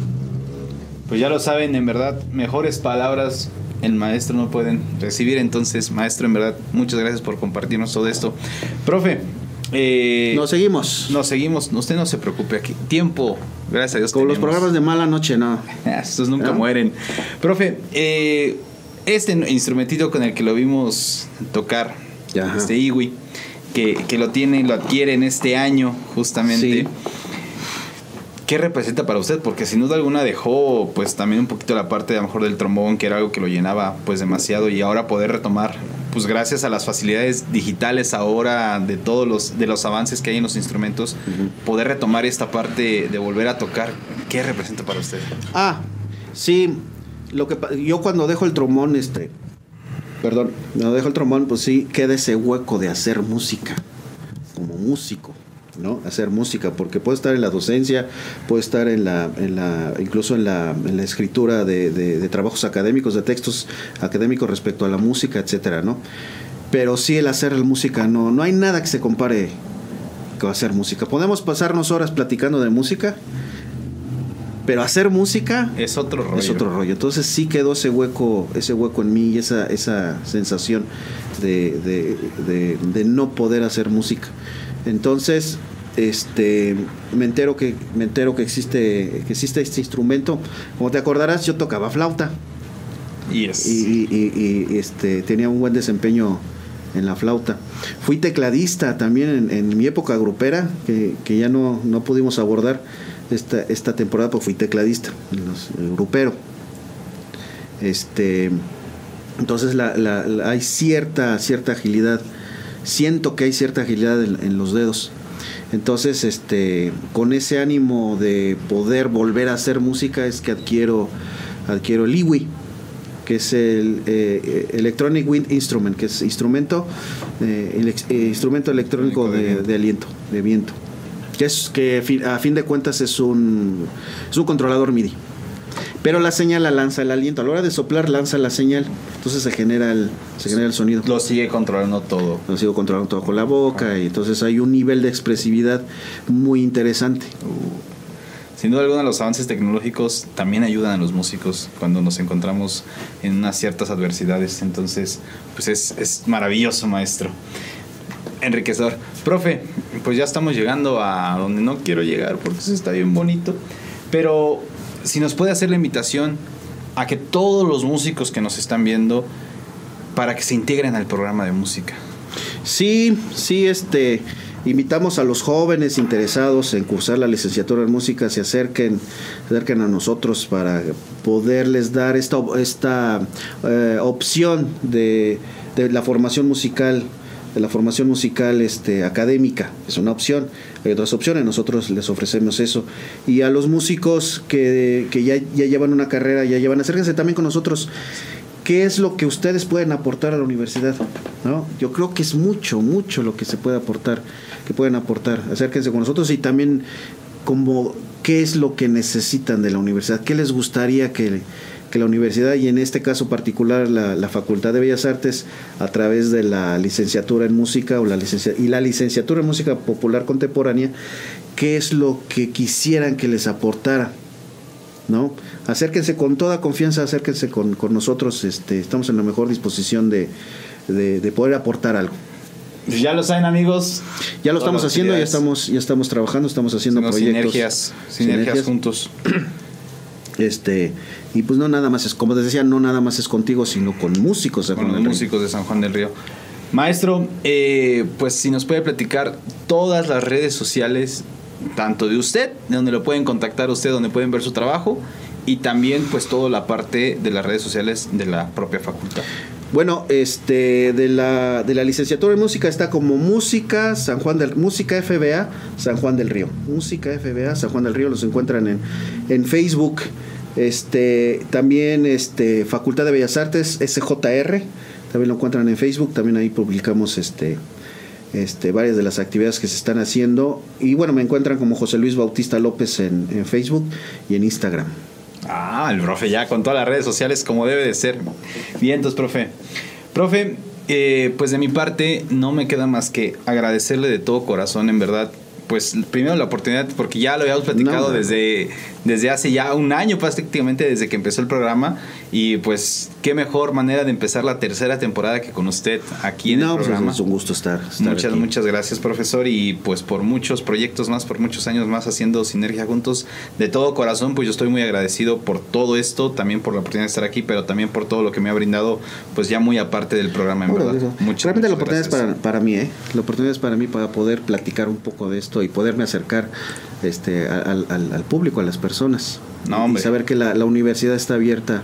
[SPEAKER 1] Pues ya lo saben, en verdad, mejores palabras el maestro no pueden recibir. Entonces, maestro, en verdad, muchas gracias por compartirnos todo esto. Profe,
[SPEAKER 2] eh, nos seguimos.
[SPEAKER 1] Nos seguimos. Usted no se preocupe aquí. Tiempo, gracias a Dios.
[SPEAKER 2] Como los programas de mala noche, no. [laughs]
[SPEAKER 1] Estos nunca mueren. Profe, eh, este instrumentito con el que lo vimos tocar, este Iwi, que, que, lo tiene, lo adquiere en este año, justamente. ¿Qué representa para usted? Porque sin duda alguna dejó pues también un poquito la parte a lo mejor del trombón, que era algo que lo llenaba pues demasiado y ahora poder retomar pues gracias a las facilidades digitales ahora de todos los de los avances que hay en los instrumentos, poder retomar esta parte de volver a tocar, ¿qué representa para usted?
[SPEAKER 2] Ah, sí, lo que yo cuando dejo el trombón este perdón, cuando dejo el trombón pues sí queda ese hueco de hacer música como músico ¿no? Hacer música, porque puede estar en la docencia, puede estar en la, en la incluso en la, en la escritura de, de, trabajos académicos, de textos académicos respecto a la música, etcétera, ¿no? Pero sí el hacer la música, no, no hay nada que se compare con hacer música. Podemos pasarnos horas platicando de música, pero hacer música
[SPEAKER 1] es otro rollo.
[SPEAKER 2] Es otro rollo. Entonces sí quedó ese hueco, ese hueco en mí, esa, esa sensación de, de, de no poder hacer música. Entonces, este me entero que me entero que existe que existe este instrumento. Como te acordarás yo tocaba flauta. Y, este tenía un buen desempeño en la flauta. Fui tecladista también en, mi época grupera que, ya no, no pudimos abordar esta, esta temporada porque fui tecladista en los, grupero. Este entonces hay cierta cierta agilidad siento que hay cierta agilidad en, los dedos. Entonces, este, con ese ánimo de poder volver a hacer música es que adquiero, adquiero el IWI, que es el eh, Electronic Wind Instrument, que es instrumento, eh, eh, instrumento electrónico de, de, aliento, de viento, que es que a fin de cuentas es un, es un controlador MIDI. Pero la señal la lanza el aliento. A la hora de soplar lanza la señal. Entonces se genera el, se genera el sonido.
[SPEAKER 1] Lo sigue controlando todo.
[SPEAKER 2] Lo sigo controlando todo con la boca. Y entonces hay un nivel de expresividad muy interesante.
[SPEAKER 1] Uh. Sin duda alguna los avances tecnológicos también ayudan a los músicos cuando nos encontramos en unas ciertas adversidades. Entonces, pues es, es maravilloso, maestro. Enriquecedor. Profe, pues ya estamos llegando a donde no quiero llegar porque eso está bien bonito. Pero si nos puede hacer la invitación a que todos los músicos que nos están viendo, para que se integren al programa de música.
[SPEAKER 2] Sí, sí, este, invitamos a los jóvenes interesados en cursar la licenciatura en música, se acerquen, se acerquen a nosotros para poderles dar esta, esta eh, opción de, de la formación musical de la formación musical este, académica, es una opción, hay otras opciones, nosotros les ofrecemos eso. Y a los músicos que, ya, ya, llevan una carrera, ya llevan, acérquense también con nosotros. ¿Qué es lo que ustedes pueden aportar a la universidad? ¿No? Yo creo que es mucho, mucho lo que se puede aportar, que pueden aportar. Acérquense con nosotros y también como qué es lo que necesitan de la universidad, qué les gustaría que que la universidad y en este caso particular la, Facultad de Bellas Artes a través de la licenciatura en música o la licencia, y la licenciatura en música popular contemporánea, qué es lo que quisieran que les aportara. ¿No? Acérquense con toda confianza, acérquense con, nosotros, este, estamos en la mejor disposición de, poder aportar algo.
[SPEAKER 1] Ya lo saben amigos.
[SPEAKER 2] Ya lo estamos haciendo, ya estamos, ya estamos trabajando, estamos haciendo proyectos.
[SPEAKER 1] Sinergias, sinergias juntos.
[SPEAKER 2] Este, y pues no nada más es, como les decía, no nada más es contigo, sino con músicos
[SPEAKER 1] de con músicos de San Juan del Río. Maestro, eh, pues si nos puede platicar todas las redes sociales, tanto de usted, de donde lo pueden contactar usted, donde pueden ver su trabajo, y también pues toda la parte de las redes sociales de la propia facultad.
[SPEAKER 2] Bueno, este de la, de la licenciatura en música está como Música San Juan del Música FBA San Juan del Río. Música FBA San Juan del Río los encuentran en, en Facebook. Este, también este, Facultad de Bellas Artes, SJR, también lo encuentran en Facebook, también ahí publicamos este, este, varias de las actividades que se están haciendo. Y bueno, me encuentran como José Luis Bautista López en, Facebook y en Instagram.
[SPEAKER 1] Ah, el profe ya con todas las redes sociales como debe de ser. Bien, entonces, profe. Profe, eh, pues de mi parte no me queda más que agradecerle de todo corazón, en verdad, pues primero la oportunidad, porque ya lo habíamos platicado desde, desde hace ya un año prácticamente desde que empezó el programa y pues qué mejor manera de empezar la tercera temporada que con usted aquí en el pues, programa.
[SPEAKER 2] es un gusto estar.
[SPEAKER 1] muchas, muchas gracias profesor y pues por muchos proyectos más, por muchos años más haciendo sinergia juntos de todo corazón, pues yo estoy muy agradecido por todo esto, también por la oportunidad de estar aquí, pero también por todo lo que me ha brindado pues ya muy aparte del programa en verdad.
[SPEAKER 2] Muchas, Realmente la oportunidad es para, para mí, ¿eh? La oportunidad es para mí para poder platicar un poco de esto y poderme acercar este, al, al, público, a las personas. Y saber que la, universidad está abierta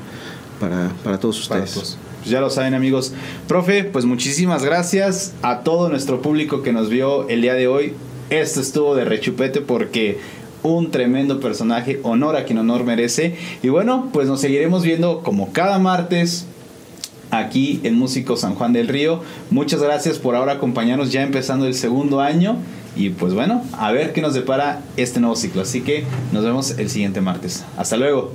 [SPEAKER 2] para, para todos ustedes. Pues
[SPEAKER 1] ya lo saben amigos. Profe, pues muchísimas gracias a todo nuestro público que nos vio el día de hoy. Esto estuvo de rechupete porque un tremendo personaje, honor a quien honor merece. Y bueno, pues nos seguiremos viendo como cada martes aquí en Músico San Juan del Río. Muchas gracias por ahora acompañarnos ya empezando el segundo año. Y pues bueno, a ver qué nos depara este nuevo ciclo. Así que nos vemos el siguiente martes. Hasta luego.